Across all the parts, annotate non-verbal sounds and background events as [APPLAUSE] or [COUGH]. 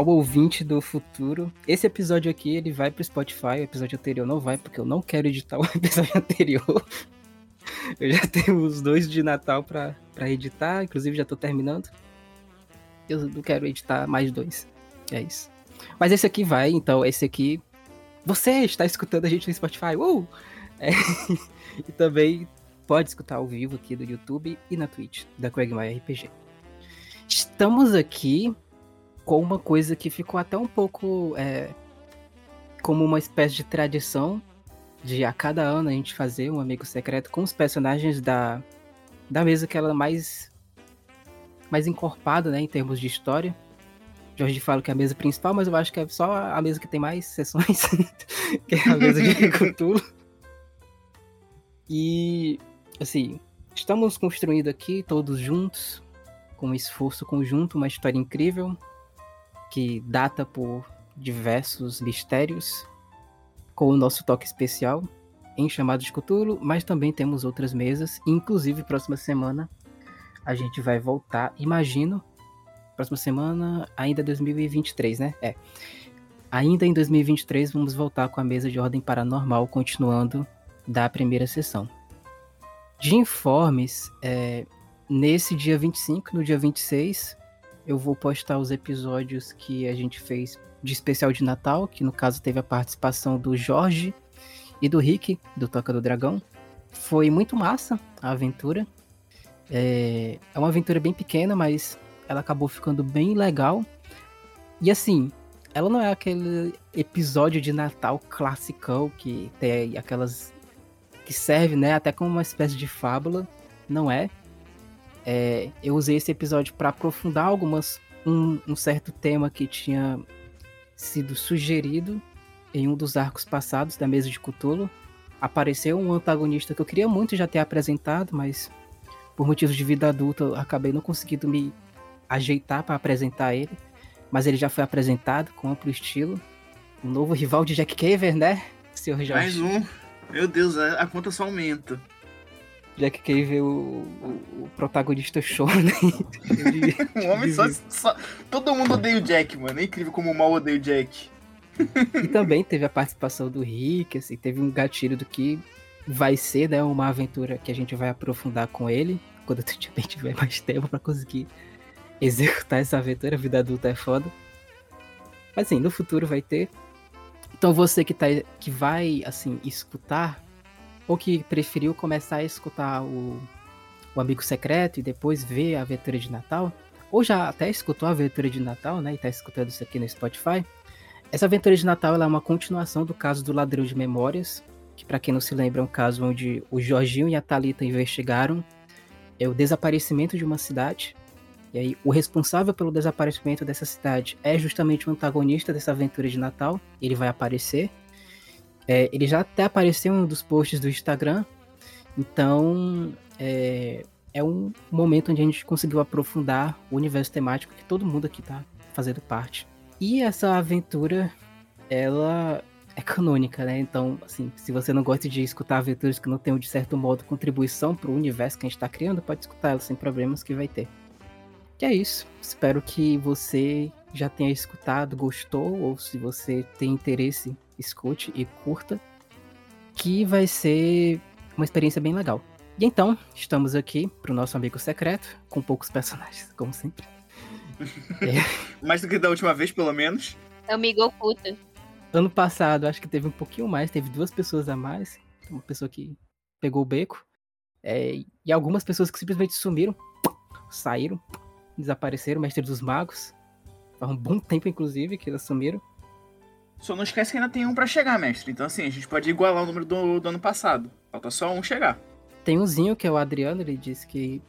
ao ouvinte do futuro. Esse episódio aqui, ele vai pro Spotify, o episódio anterior não vai, porque eu não quero editar o [LAUGHS] episódio anterior. Eu já tenho os dois de Natal pra editar, inclusive já tô terminando. Eu não quero editar mais dois. É isso. Mas esse aqui vai, então, esse aqui. Você está escutando a gente no Spotify. Uh! É, [LAUGHS] e também pode escutar ao vivo aqui do YouTube e na Twitch, da Quagmire RPG. Estamos aqui com uma coisa que ficou até um pouco é, como uma espécie de tradição de a cada ano a gente fazer um amigo secreto com os personagens da, da mesa que ela mais mais encorpada, né, em termos de história. Jorge fala que é a mesa principal, mas eu acho que é só a mesa que tem mais sessões, [LAUGHS] que é a mesa de Cthulhu. E assim, estamos construindo aqui todos juntos, com um esforço conjunto, uma história incrível que data por diversos mistérios com o nosso toque especial em Chamado de Cthulhu, mas também temos outras mesas, inclusive próxima semana a gente vai voltar, imagino, próxima semana, ainda 2023, né? É. Ainda em 2023 vamos voltar com a mesa de ordem paranormal, continuando da primeira sessão. De informes, é, nesse dia 25, no dia 26, eu vou postar os episódios que a gente fez de especial de Natal, que no caso teve a participação do Jorge e do Rick, do Toca do Dragão. Foi muito massa a aventura. É, é uma aventura bem pequena, mas ela acabou ficando bem legal. E assim, ela não é aquele episódio de Natal classicão que tem aquelas. que serve, né, até como uma espécie de fábula. Não é. É eu usei esse episódio para aprofundar algumas. Um, um certo tema que tinha sido sugerido em um dos arcos passados da mesa de Cthulhu. Apareceu um antagonista que eu queria muito já ter apresentado, mas por motivos de vida adulta eu acabei não conseguindo me ajeitar para apresentar ele. Mas ele já foi apresentado com amplo estilo. O novo rival de Jack Caver, né, senhor Jorge? Mais um. Meu Deus, a conta só aumenta. Jack Cave, o, o, o protagonista shonen. o [LAUGHS] homem só, só, Todo mundo odeia o Jack, mano. É incrível como o mal odeia o Jack. e também teve a participação do Rick, assim, teve um gatilho do que vai ser, né, uma aventura que a gente vai aprofundar com ele, quando a gente tiver mais tempo para conseguir executar essa aventura, a vida adulta é foda. Mas assim, no futuro vai ter. Então você que, tá, que vai, assim, escutar ou que preferiu começar a escutar o, o Amigo Secreto e depois ver a aventura de Natal, ou já até escutou a aventura de Natal, né, e tá escutando isso aqui no Spotify, essa aventura de Natal é uma continuação do caso do Ladrão de Memórias, que para quem não se lembra é um caso onde o Jorginho e a Talita investigaram é o desaparecimento de uma cidade. E aí o responsável pelo desaparecimento dessa cidade é justamente o antagonista dessa aventura de Natal. Ele vai aparecer é, ele já até apareceu em um dos posts do Instagram. Então, é, é um momento onde a gente conseguiu aprofundar o universo temático que todo mundo aqui tá fazendo parte. E essa aventura, ela é canônica, né? Então, assim, se você não gosta de escutar aventuras que não tenham, de certo modo, contribuição para o universo que a gente está criando, pode escutar ela sem problemas que vai ter. E é isso. Espero que você já tenha escutado, gostou, ou se você tem interesse escute e curta, que vai ser uma experiência bem legal. E então, estamos aqui pro nosso amigo secreto, com poucos personagens, como sempre. [LAUGHS] é. Mais do que da última vez, pelo menos. Amigo oculto. Ano passado, acho que teve um pouquinho mais, teve duas pessoas a mais. Uma pessoa que pegou o beco. É, e algumas pessoas que simplesmente sumiram, saíram, desapareceram, mestre dos magos. Faz um bom tempo, inclusive, que elas sumiram. Só não esquece que ainda tem um para chegar, mestre. Então, assim, a gente pode igualar o número do, do ano passado. Falta só um chegar. Tem umzinho que é o Adriano, ele disse que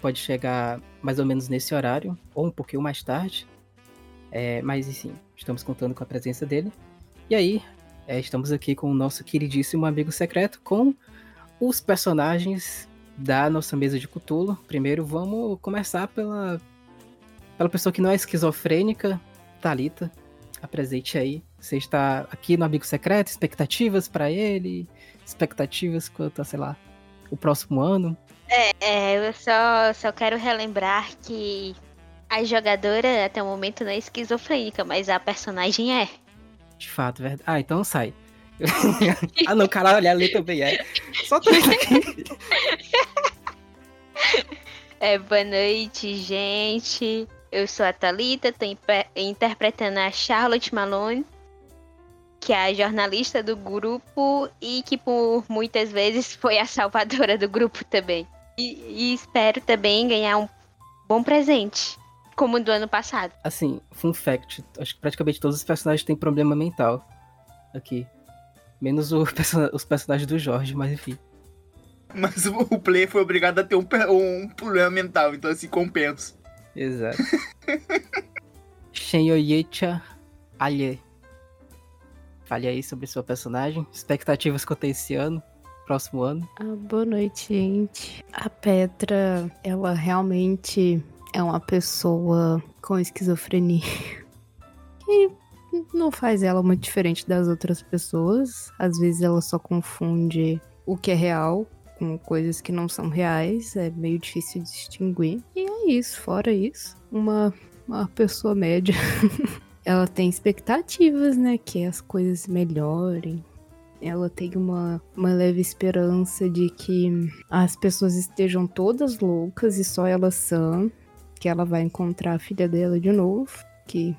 pode chegar mais ou menos nesse horário, ou um pouquinho mais tarde. É, mas, enfim, estamos contando com a presença dele. E aí, é, estamos aqui com o nosso queridíssimo amigo secreto, com os personagens da nossa mesa de Cutulo. Primeiro, vamos começar pela, pela pessoa que não é esquizofrênica, Talita. Apresente aí você está aqui no Amigo Secreto, expectativas para ele, expectativas quanto a, sei lá, o próximo ano? É, é eu só, só quero relembrar que A jogadora até o momento não é esquizofrênica, mas a personagem é. De fato, verdade. Ah, então sai. [LAUGHS] ah, não, caralho, a letra também é. Só tô aqui. [LAUGHS] É, boa noite, gente. Eu sou a Thalita, tô interpretando a Charlotte Malone, que é a jornalista do grupo e que por muitas vezes [LAUGHS] foi a salvadora do grupo também. E, e espero também ganhar um bom presente, como do ano passado. Assim, fun fact, acho que praticamente todos os personagens têm problema mental aqui. Menos o, [LAUGHS] os personagens do Jorge, mas enfim. Mas o, o player foi obrigado a ter um, um problema mental, então assim compensa. Exato. [LAUGHS] Shenyoyecha Alhe. Fale aí sobre sua personagem, expectativas quanto a esse ano, próximo ano. Ah, boa noite, gente. A Petra, ela realmente é uma pessoa com esquizofrenia. [LAUGHS] Que não faz ela muito diferente das outras pessoas. Às vezes ela só confunde o que é real com coisas que não são reais, é meio difícil distinguir. E é isso, fora isso, uma, uma pessoa média. [LAUGHS] ela tem expectativas, né? Que as coisas melhorem. Ela tem uma, uma leve esperança de que as pessoas estejam todas loucas e só ela sã. Que ela vai encontrar a filha dela de novo. Que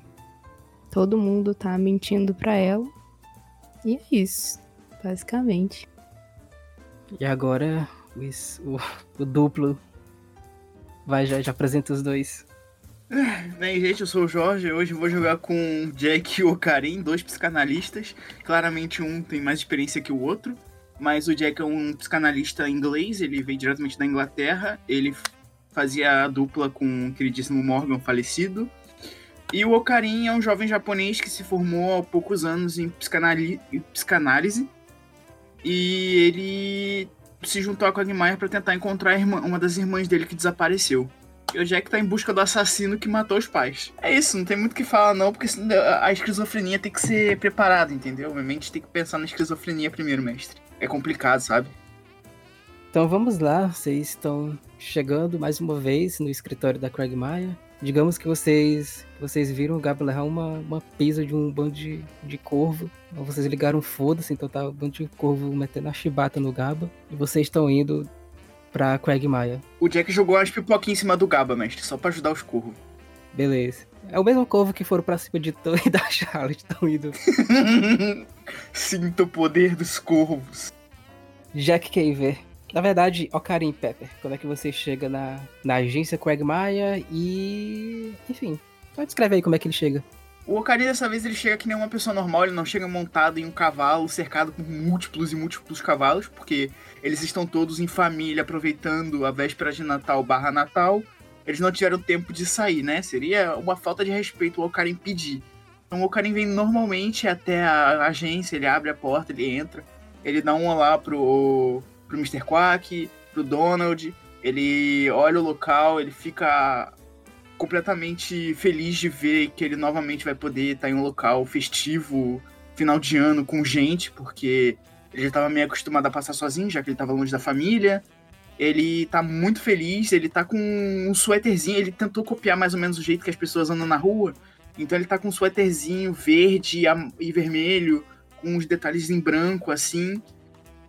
todo mundo tá mentindo pra ela. E é isso, basicamente. E agora o, [LAUGHS] o duplo vai já, já apresenta os dois. Bem, gente, eu sou o Jorge. Hoje vou jogar com Jack e o Karim, dois psicanalistas. Claramente um tem mais experiência que o outro, mas o Jack é um psicanalista inglês, ele veio diretamente da Inglaterra. Ele fazia a dupla com o queridíssimo Morgan falecido. E o Okarin é um jovem japonês que se formou há poucos anos em psicanálise e ele se juntou a Quagmire para tentar encontrar irmã, uma das irmãs dele que desapareceu. E o Jack tá em busca do assassino que matou os pais. É isso, não tem muito o que falar não, porque a esquizofrenia tem que ser preparada, entendeu? Minha mente tem que pensar na esquizofrenia primeiro, mestre. É complicado, sabe? Então vamos lá, vocês estão chegando mais uma vez no escritório da Craig Maia digamos que vocês vocês viram o levar uma, uma pisa de um bando de, de corvo. Vocês ligaram foda-se, então tá um bando de corvo metendo a chibata no Gaba. E vocês estão indo pra Quagmire. O Jack jogou as pipoquinhas em cima do Gaba, mestre, só pra ajudar os corvos. Beleza. É o mesmo corvo que foram pra cima de Tom e [LAUGHS] da Charlotte, estão indo. [LAUGHS] Sinto o poder dos corvos. Jack Caver. Na verdade, Ocarim Pepper, como é que você chega na, na agência Quagmire e. Enfim, só descreve aí como é que ele chega. O Ocarim dessa vez ele chega que nem uma pessoa normal, ele não chega montado em um cavalo cercado por múltiplos e múltiplos cavalos, porque eles estão todos em família aproveitando a véspera de Natal barra Natal. Eles não tiveram tempo de sair, né? Seria uma falta de respeito o Ocarim pedir. Então o Ocarim vem normalmente até a agência, ele abre a porta, ele entra, ele dá um olá pro, pro Mr. Quack, pro Donald. Ele olha o local, ele fica completamente feliz de ver que ele novamente vai poder estar em um local festivo, final de ano, com gente, porque ele já estava meio acostumado a passar sozinho, já que ele estava longe da família. Ele tá muito feliz, ele tá com um suéterzinho, ele tentou copiar mais ou menos o jeito que as pessoas andam na rua. Então ele tá com um suéterzinho verde e vermelho, com uns detalhes em branco, assim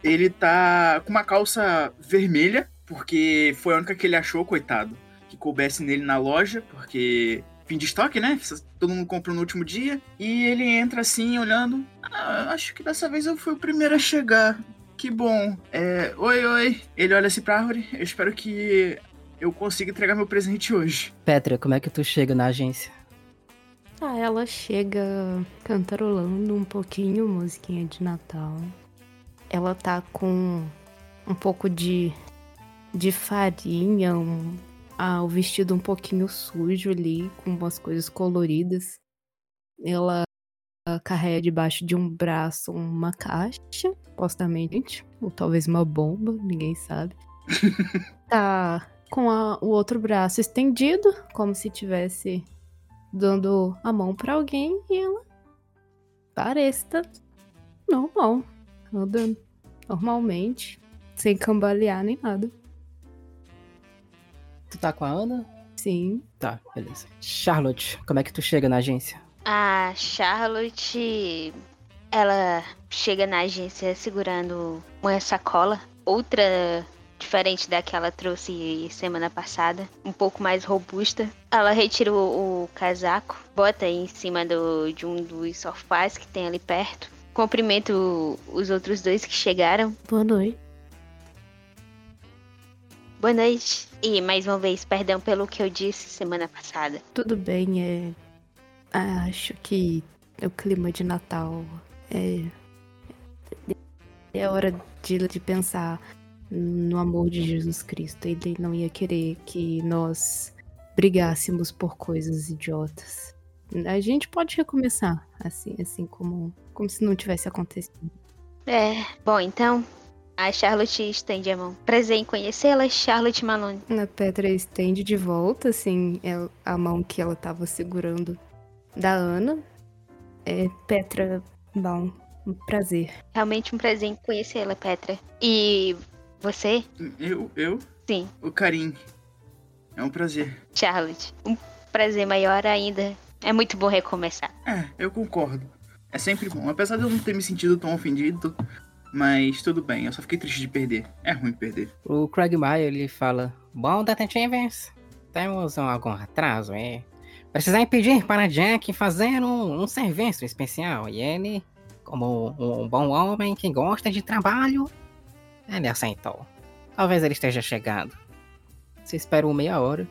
ele tá com uma calça vermelha, porque foi a única que ele achou, coitado, que coubesse nele na loja, porque fim de estoque, né? Todo mundo comprou no último dia. E ele entra assim, olhando. Ah, acho que dessa vez eu fui o primeiro a chegar. Que bom. É, oi, oi. Ele olha assim pra árvore. Eu espero que eu consiga entregar meu presente hoje. Petra, como é que tu chega na agência? Ah, ela chega cantarolando um pouquinho musiquinha de Natal ela tá com um pouco de, de farinha, um, ah, o vestido um pouquinho sujo ali, com umas coisas coloridas. Ela carrega debaixo de um braço uma caixa, supostamente, ou talvez uma bomba, ninguém sabe. [LAUGHS] tá com a, o outro braço estendido, como se tivesse dando a mão para alguém, e ela parece tá normal, andando normalmente, sem cambalear nem nada. Tu tá com a Ana? sim. Tá, beleza. Charlotte, como é que tu chega na agência? A Charlotte, ela chega na agência segurando uma sacola, outra diferente da que ela trouxe semana passada, um pouco mais robusta. Ela retira o, o casaco, bota em cima do, de um dos sofás que tem ali perto. Cumprimento os outros dois que chegaram. Boa noite. Boa noite. E mais uma vez, perdão pelo que eu disse semana passada. Tudo bem, é. Acho que o clima de Natal é. É hora de, de pensar no amor de Jesus Cristo. Ele não ia querer que nós brigássemos por coisas idiotas. A gente pode recomeçar, assim, assim como, como se não tivesse acontecido. É, bom, então, a Charlotte estende a mão. Prazer em conhecê-la, Charlotte Malone. A Petra estende de volta, assim, ela- a mão que ela tava segurando da Ana. É, Petra, bom, um prazer. Realmente um prazer em conhecê-la, Petra. E você, Eu, eu, sim, o Karim. É um prazer. Charlotte. Um prazer maior ainda. É muito bom recomeçar. É, eu concordo. É sempre bom. Apesar de eu não ter me sentido tão ofendido, mas tudo bem, eu só fiquei triste de perder. É ruim perder. O Craig Meyer, ele fala... Bom, detetives, temos algum atraso, é? Precisamos pedir para Jack fazer um, um serviço especial. E ele, como um, um bom homem que gosta de trabalho, ele aceitou. Talvez ele esteja chegando. Você espera uma meia hora.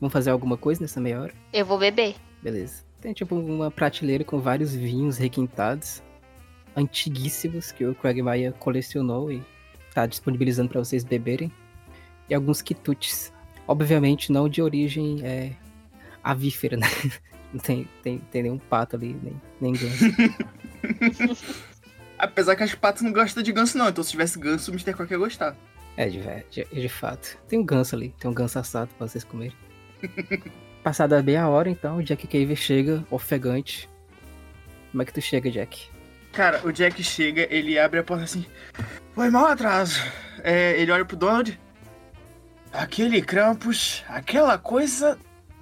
Vamos fazer alguma coisa nessa meia hora? Eu vou beber. Beleza. Tem tipo uma prateleira com vários vinhos requintados, antiguíssimos, que o Craig Maia colecionou e tá disponibilizando para vocês beberem. E alguns quitutes. Obviamente não de origem é, avífera, né? [LAUGHS] Não tem, tem, tem nenhum pato ali, nem, nem ganso. [LAUGHS] Apesar que as patas não gostam de ganso, não. Então se tivesse ganso, o Mr. Cock ia gostar. É, de, de, de fato. Tem um ganso ali, tem um ganso assado pra vocês comerem. [LAUGHS] Passada meia hora, então, o Jack Cave chega, ofegante. Como é que tu chega, Jack? Cara, o Jack chega, ele abre a porta assim. Foi mal atraso. É, ele olha pro Donald. Aquele Krampus, aquela coisa.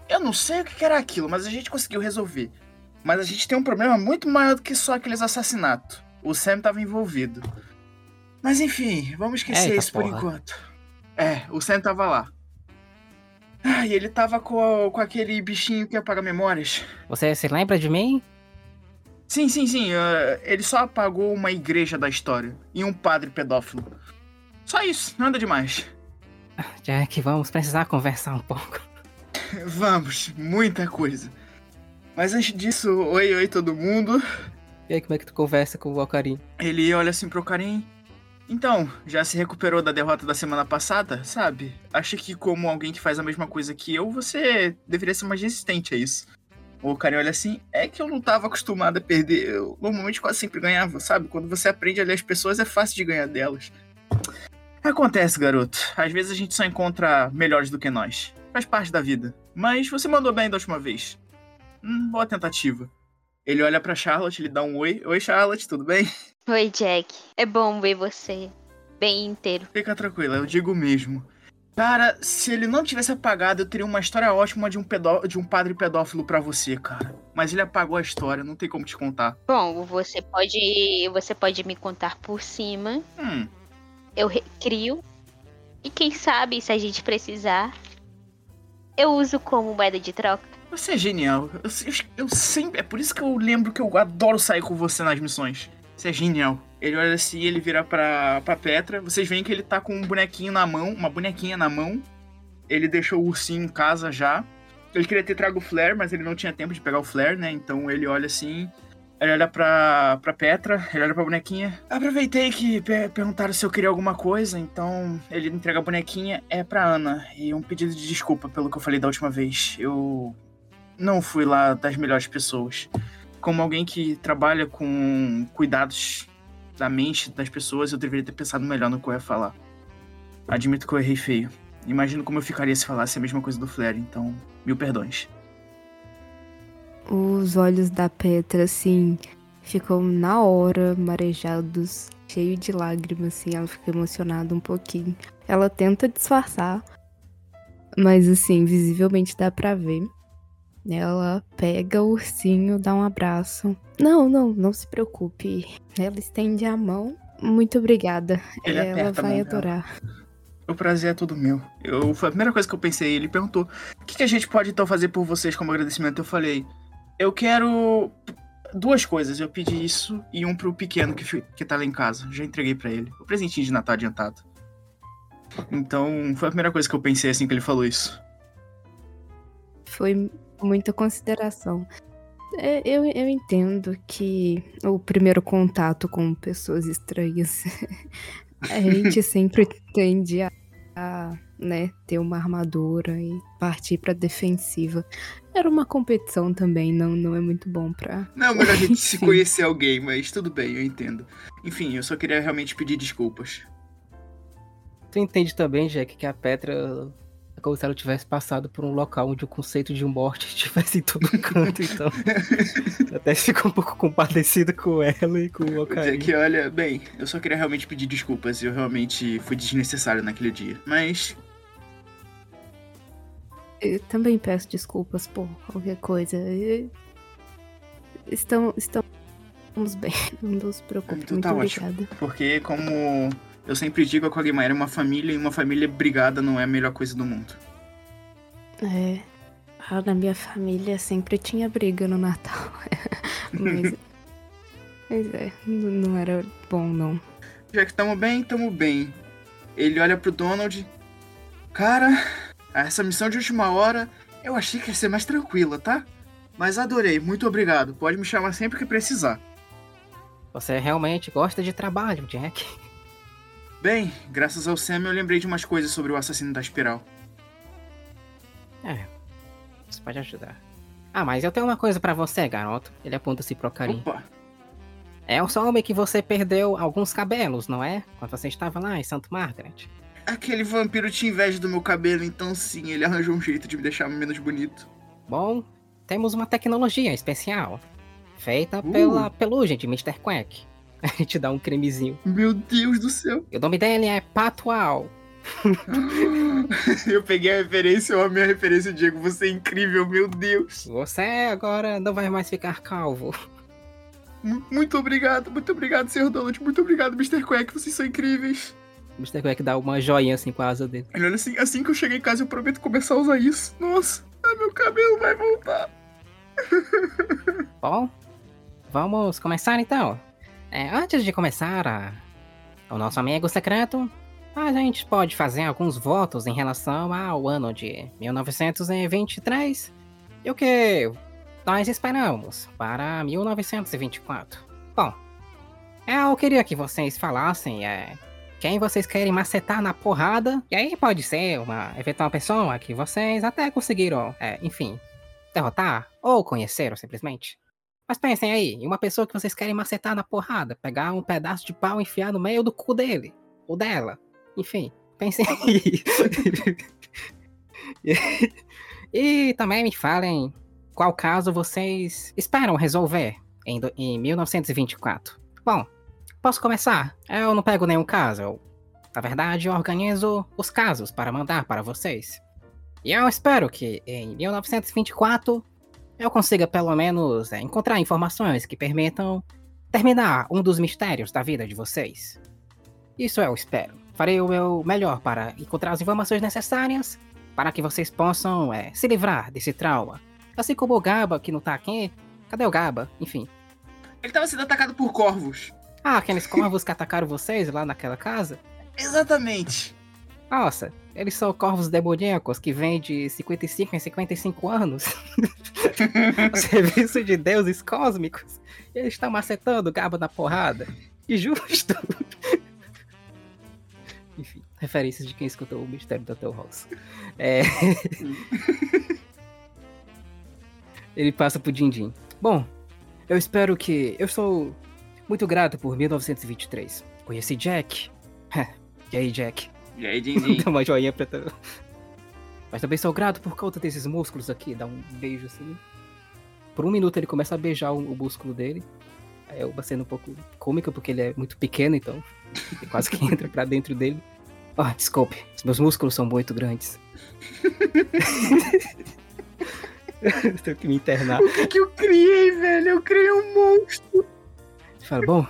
Eu não sei o que era aquilo, mas a gente conseguiu resolver. Mas a gente tem um problema muito maior do que só aqueles assassinatos. O Sam tava envolvido. Mas enfim, vamos esquecer Eita isso por porra. enquanto. É, o Sam tava lá. Ah, e ele tava com, com aquele bichinho que apaga memórias. Você se lembra de mim? Sim, sim, sim. eh, ele só apagou uma igreja da história e um padre pedófilo. Só isso, nada demais. [LAUGHS] Jack, vamos precisar conversar um pouco. [LAUGHS] Vamos, muita coisa. Mas antes disso, oi, oi todo mundo. E aí, como é que tu conversa com o Alcarim? Ele olha assim pro Karim. Então, já se recuperou da derrota da semana passada, sabe? Acho que como alguém que faz a mesma coisa que eu, você deveria ser mais resistente a isso. O Karim olha assim, é que eu não tava acostumado a perder. Eu normalmente quase sempre ganhava, sabe? Quando você aprende a ler as pessoas, é fácil de ganhar delas. Acontece, garoto. Às vezes a gente só encontra melhores do que nós. Faz parte da vida. Mas você mandou bem da última vez. Hum, boa tentativa. Ele olha pra Charlotte, ele dá um oi. Oi, Charlotte, tudo bem? Oi, Jack. É bom ver você bem inteiro. Fica tranquila, eu digo mesmo. Cara, se ele não tivesse apagado, eu teria uma história ótima de um, pedó de um padre pedófilo pra você, cara. Mas ele apagou a história, não tem como te contar. Bom, você pode, você pode me contar por cima. Hum, Eu recrio. E quem sabe, se a gente precisar, eu uso como moeda de troca. você é genial. Eu, eu- eu sempre. É por isso que eu lembro que eu adoro sair com você nas missões. Você é genial. Ele olha assim, ele vira pra, pra Petra. Vocês veem que ele tá com um bonequinho na mão, uma bonequinha na mão. Ele deixou o ursinho em casa já. Ele queria ter trago o flare, mas ele não tinha tempo de pegar o flare, né? Então ele olha assim. Ele olha pra, pra Petra, ele olha pra bonequinha. Aproveitei que pe- perguntaram se eu queria alguma coisa, então ele entrega a bonequinha. É pra Ana. E um pedido de desculpa pelo que eu falei da última vez. Eu não fui lá das melhores pessoas. Como alguém que trabalha com cuidados da mente das pessoas, eu deveria ter pensado melhor no que eu ia falar. Admito que eu errei feio. Imagino como eu ficaria se falasse a mesma coisa do Flare, então, mil perdões. Os olhos da Petra, assim, ficam na hora marejados, cheio de lágrimas, assim, ela fica emocionada um pouquinho. Ela tenta disfarçar, Mas assim, visivelmente dá pra ver. Ela pega o ursinho, dá um abraço. Não, não, não se preocupe. Ela estende a mão. Muito obrigada. Ele Ela vai mão dela. adorar. O prazer é todo meu. Eu, foi a primeira coisa que eu pensei. Ele perguntou: o que, que a gente pode então fazer por vocês como agradecimento? Eu falei: eu quero duas coisas. Eu pedi isso e um pro pequeno que, que tá lá em casa. Já entreguei pra ele. O presentinho de Natal adiantado. Então, foi a primeira coisa que eu pensei assim que ele falou isso. Foi muita consideração. É, Eu, eu entendo que o primeiro contato com pessoas estranhas, [LAUGHS] a gente [LAUGHS] sempre tende a, a, né, ter uma armadura e partir pra defensiva. Era uma competição também, não, não é muito bom pra. Não é melhor a gente [LAUGHS] se conhecer alguém, mas tudo bem, eu entendo. Enfim, eu só queria realmente pedir desculpas. Tu entende também, Jack, que a Petra é como se ela tivesse passado por um local onde o conceito de morte [LAUGHS] estivesse em todo canto, então. [LAUGHS] Até fica um pouco compadecido com ela e com o Ocarina. Jack, olha, bem, eu só queria realmente pedir desculpas. Eu realmente fui desnecessário naquele dia. Mas Eu também peço desculpas por qualquer coisa. E- Estamos, estamos bem, [LAUGHS] não se preocupe. Então Muito tá ótimo. obrigada. Porque, como eu sempre digo, a Kogemaira é uma família e uma família brigada não é a melhor coisa do mundo. É. ah, Na minha família sempre tinha briga no Natal. [LAUGHS] Mas. Mas é, não não era bom, não. Já que tamo bem, tamo bem. Ele olha pro Donald. Cara, essa missão de última hora eu achei que ia ser mais tranquila, tá? Mas adorei, muito obrigado. Pode me chamar sempre que precisar. Você realmente gosta de trabalho, Jack. Bem, graças ao Sam eu lembrei de umas coisas sobre o assassino da espiral. É. Isso pode ajudar. Ah, mas eu tenho uma coisa pra você, garoto. Ele aponta-se pro Ocarina. Opa, É o soube que você perdeu alguns cabelos, não é? Quando você estava lá em Santo Margaret. aquele vampiro tinha inveja do meu cabelo, então sim, ele arranjou um jeito de me deixar menos bonito. Bom, temos uma tecnologia especial. Feita Uh. pela pelugem de Mr. Quack. [LAUGHS] A gente dá um cremezinho. Meu Deus do céu. E o nome dele é Patual. [LAUGHS] eu peguei a referência, eu amei a referência, Diego. Você é incrível, meu Deus. Você agora não vai mais ficar calvo. Mu- Muito obrigado, muito obrigado, Sr. Donald. Muito obrigado, Mr. Quack. Vocês são incríveis. Mr. Quack dá uma joinha assim com a asa dele. Ele olha assim, assim que eu chegar em casa, eu prometo começar a usar isso. Nossa, meu cabelo vai voltar. [LAUGHS] Bom, vamos começar então. É, antes de começar a... o nosso amigo secreto, a gente pode fazer alguns votos em relação ao ano de 1923 e o que nós esperamos para 1924. Bom, eu queria que vocês falassem é, quem vocês querem macetar na porrada, e aí pode ser uma eventual pessoa que vocês até conseguiram, é, enfim, derrotar ou conheceram simplesmente. Mas pensem aí, em uma pessoa que vocês querem macetar na porrada, pegar um pedaço de pau e enfiar no meio do cu dele, ou dela. Enfim, pensem aí. [LAUGHS] e, também me falem qual caso vocês esperam resolver em, em 1924. Bom, posso começar? Eu não pego nenhum caso. Eu, na verdade, eu organizo os casos para mandar para vocês. E eu espero que em 1924 eu consiga pelo menos é, encontrar informações que permitam terminar um dos mistérios da vida de vocês. Isso eu espero. Farei o meu melhor para encontrar as informações necessárias para que vocês possam é, se livrar desse trauma. Assim como o Gaba, que não tá aqui. Cadê o Gaba? Enfim. Ele tava sendo atacado por corvos. Ah, aqueles corvos que atacaram vocês lá naquela casa? [LAUGHS] Exatamente. Nossa, eles são corvos demoníacos que vêm de 55 em 55 anos. [LAUGHS] serviço de deuses cósmicos. E eles estão macetando o Gaba na porrada. Que justo! [LAUGHS] Enfim, referências de quem escutou o mistério do Hotel House. É... [LAUGHS] Ele passa pro Dindim. Bom, eu espero que. Eu sou muito grato por 1923. Conheci Jack. e aí, Jack? E aí, Dindim? [LAUGHS] Dá uma joinha pra tu. Mas também sou grato por conta desses músculos aqui. Dá um beijo assim. Por um minuto ele começa a beijar o, o músculo dele. É uma cena um pouco cômica, porque ele é muito pequeno, então. Ele quase que [LAUGHS] entra pra dentro dele. Oh, desculpe, meus músculos são muito grandes. eu [LAUGHS] tenho que me internar. O que, que eu criei, velho? Eu criei um monstro. Fala, bom.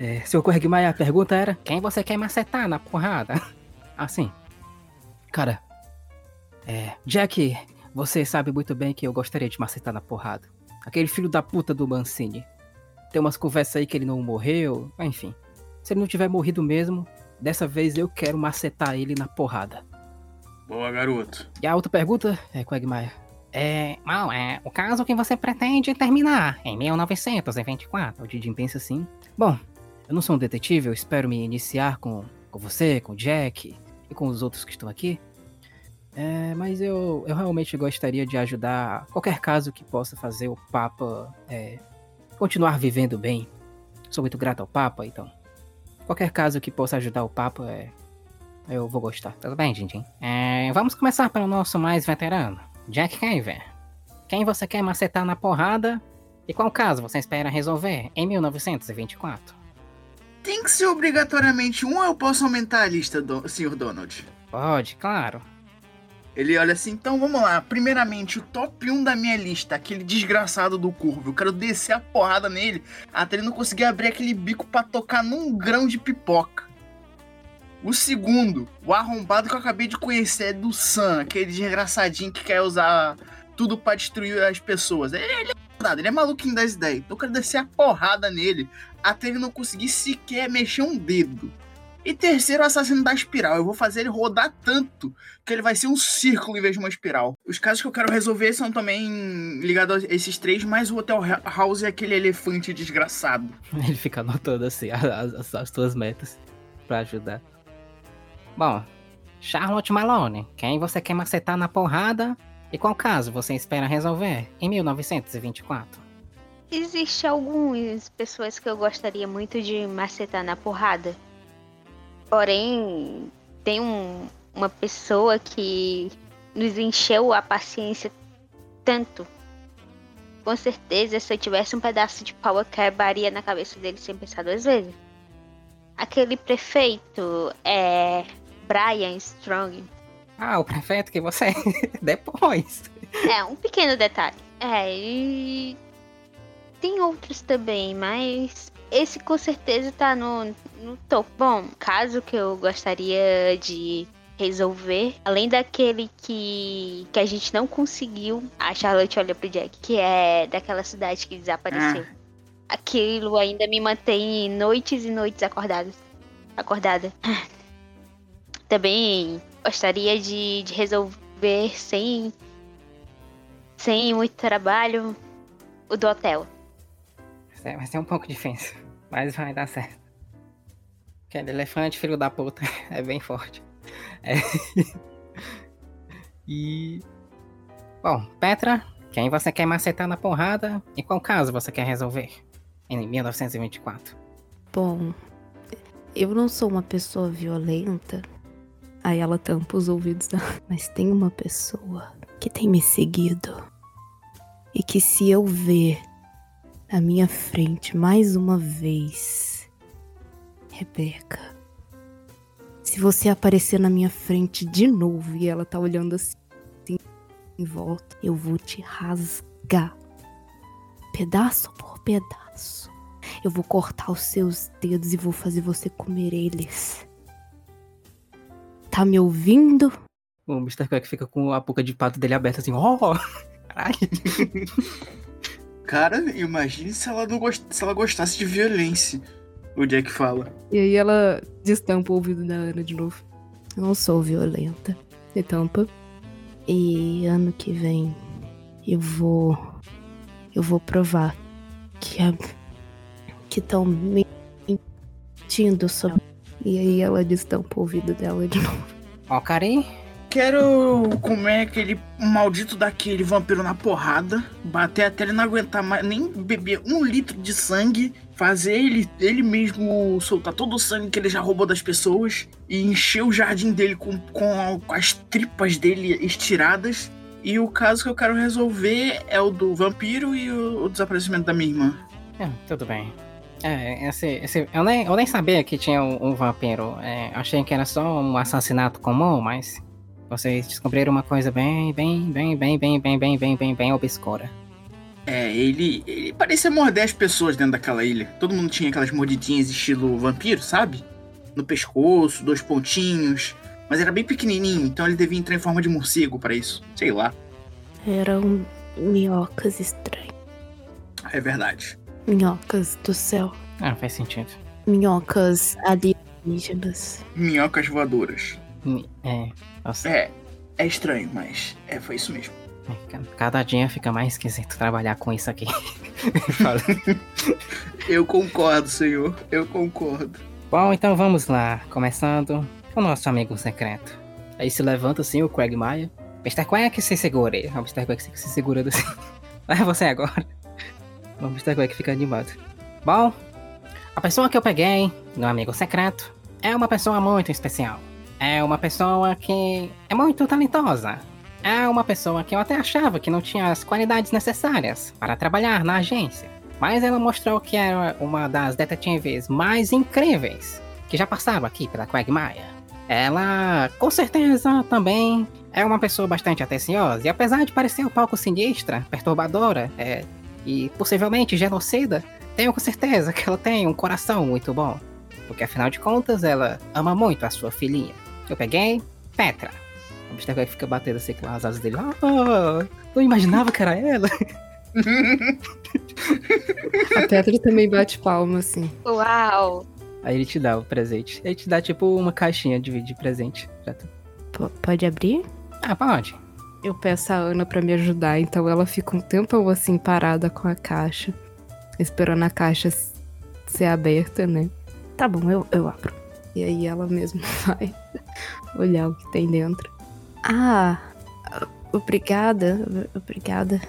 É, seu Quagmire, a pergunta era: quem você quer macetar na porrada? [LAUGHS] Assim. Cara. É. Jack, você sabe muito bem que eu gostaria de macetar na porrada. Aquele filho da puta do Mancini. Tem umas conversas aí que ele não morreu. Enfim. Se ele não tiver morrido mesmo, dessa vez eu quero macetar ele na porrada. Boa, garoto. E a outra pergunta é, Quagmire. É. Mal, é. O caso que você pretende terminar em 1924. O Didin pensa assim. Bom, eu não sou um detetive, eu espero me iniciar com, com você, com Jack e com os outros que estão aqui. É, mas eu, eu realmente gostaria de ajudar qualquer caso que possa fazer o Papa é, continuar vivendo bem. Sou muito grato ao Papa, então. Qualquer caso que possa ajudar o Papa, é, eu vou gostar. Tudo bem, Jinjin? É, vamos começar pelo nosso mais veterano, Jack Caver. Quem você quer macetar na porrada e qual caso você espera resolver em 1924? Tem que ser obrigatoriamente um ou eu posso aumentar a lista, do... Sr. Donald? Pode, claro. Ele olha assim, então vamos lá. Primeiramente, o top 1 da minha lista, aquele desgraçado do curvo. Eu quero descer a porrada nele até ele não conseguir abrir aquele bico para tocar num grão de pipoca. O segundo, o arrombado que eu acabei de conhecer é do Sam, aquele desgraçadinho que quer usar tudo para destruir as pessoas. Ele, ele, é ele é maluquinho das ideias. Então eu quero descer a porrada nele até ele não conseguir sequer mexer um dedo. E terceiro, o assassino da espiral. Eu vou fazer ele rodar tanto que ele vai ser um círculo em vez de uma espiral. Os casos que eu quero resolver são também ligados a esses três, mas o Hotel House é aquele elefante desgraçado. [LAUGHS] Ele fica anotando assim as, as, as metas para ajudar. Bom, Charlotte Malone, quem você quer macetar na porrada e qual caso você espera resolver em 1924? Existe algumas pessoas que eu gostaria muito de macetar na porrada. Porém, tem um, uma pessoa que nos encheu a paciência tanto. Com certeza, se eu tivesse um pedaço de pau, eu quebraria na cabeça dele sem pensar duas vezes. Aquele prefeito é Brian Strong. Ah, o prefeito que você. [LAUGHS] Depois. É, um pequeno detalhe. É, e. Tem outros também, mas esse com certeza tá no, no topo. Bom, caso que eu gostaria de resolver, além daquele que, que a gente não conseguiu, a Charlotte olha pro Jack, que é daquela cidade que desapareceu. Ah. Aquilo ainda me mantém noites e noites acordadas. Acordada. [SIGHS] Também gostaria de, de resolver sem, sem muito trabalho o do hotel. Vai ser um pouco difícil, mas vai dar certo. Aquele elefante, filho da puta, [LAUGHS] é bem forte. É. [LAUGHS] e. Bom, Petra, quem você quer macetar na porrada e qual caso você quer resolver em 1924? Bom, eu não sou uma pessoa violenta, Aí ela tampa os ouvidos. [LAUGHS] Mas tem uma pessoa que tem me seguido. E que se eu ver na minha frente mais uma vez, Rebeca, se você aparecer na minha frente de novo e ela tá olhando assim em volta, eu vou te rasgar. Pedaço por pedaço. Eu vou cortar os seus dedos e vou fazer você comer eles. Tá me ouvindo? O Mr. Quack fica com a boca de pato dele aberta assim, ó, oh! [LAUGHS] caralho. Cara, imagine se ela, não gost... se ela gostasse de violência. O Jack fala. E aí ela destampa o ouvido da Ana de novo. Eu não sou violenta. E tampa. E ano que vem eu vou. Eu vou provar que a. que estão mentindo sobre e aí ela destampa o ouvido dela de novo. Ó, Karim. Quero comer aquele maldito daquele vampiro na porrada, bater até ele não aguentar mais, nem beber um litro de sangue, fazer ele, ele mesmo soltar todo o sangue que ele já roubou das pessoas e encher o jardim dele com, com, com as tripas dele estiradas. E o caso que eu quero resolver é o do vampiro e o, o desaparecimento da minha irmã. É, tudo bem. É, esse, esse, eu, nem, eu nem sabia que tinha um, um vampiro. É, achei que era só um assassinato comum, mas vocês descobriram uma coisa bem, bem, bem, bem, bem, bem, bem, bem, bem, bem obscura. É, ele, ele parecia morder as pessoas dentro daquela ilha. Todo mundo tinha aquelas mordidinhas estilo vampiro, sabe? No pescoço, dois pontinhos. Mas era bem pequenininho, então ele devia entrar em forma de morcego para isso. Sei lá. Eram minhocas estranhas. É verdade. Minhocas do céu. Ah, faz sentido. Minhocas alienígenas. Minhocas voadoras. É, nossa, É, é estranho, mas é, foi isso mesmo. é, ca- cada dia fica mais esquisito trabalhar com isso aqui. [LAUGHS] Eu concordo, senhor. Eu concordo. Bom, então vamos lá. Começando com o nosso amigo secreto. Aí se levanta assim o Quagmire. Mr. Quack se segura. aí. O Mr. Quack se se segura assim. [LAUGHS] É você agora. O Mr. Quack fica animado. Bom, a pessoa que eu peguei, no amigo secreto, é uma pessoa muito especial. É uma pessoa que é muito talentosa. É uma pessoa que eu até achava que não tinha as qualidades necessárias para trabalhar na agência. Mas ela mostrou que era uma das detetives mais incríveis que já passaram aqui pela Quagmire. Ela, com certeza, também é uma pessoa bastante atenciosa. E apesar de parecer um pouco sinistra, perturbadora é, e possivelmente genocida, tenho com certeza que ela tem um coração muito bom. Porque afinal de contas, ela ama muito a sua filhinha. Eu peguei Petra. O Mr. Quack fica batendo assim com as asas dele. Ah, não imaginava que era ela. [LAUGHS] A Petra também bate palma, assim. Uau! Aí ele te dá o presente. Ele te dá tipo uma caixinha de, de presente. pra tu. P- pode abrir? Ah, pode. Eu peço a Ana pra me ajudar, então ela fica um tempão assim parada com a caixa, esperando a caixa ser aberta, né? Tá bom, eu, eu abro. E aí ela mesma [LAUGHS] vai olhar o que tem dentro. Ah, obrigada, obrigada.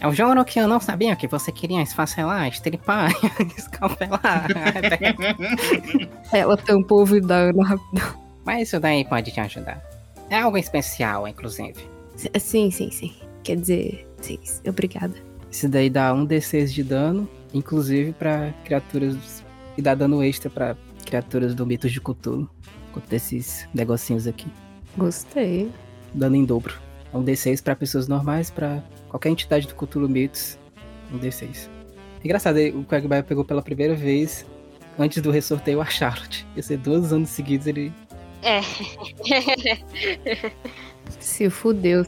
Eu juro que eu não sabia que você queria esfacelar, estripar, [LAUGHS] escalpelar. Ela tampou o ouvido da Ana rapidão. Mas isso daí pode te ajudar. É algo especial, inclusive. S- Sim, sim, sim. Quer dizer, sim, sim, obrigada. Isso daí dá um D6 de dano, inclusive pra criaturas. E dá dano extra pra criaturas do mito de Cthulhu. Com desses negocinhos aqui. Gostei. Dano em dobro. É um D6 pra pessoas normais, pra qualquer entidade do Cthulhu Mitos. Um D6. Engraçado, o Quagmire pegou pela primeira vez, antes do ressorteio, a Charlotte. Ia ser dois anos seguidos ele. É. Se fudeu.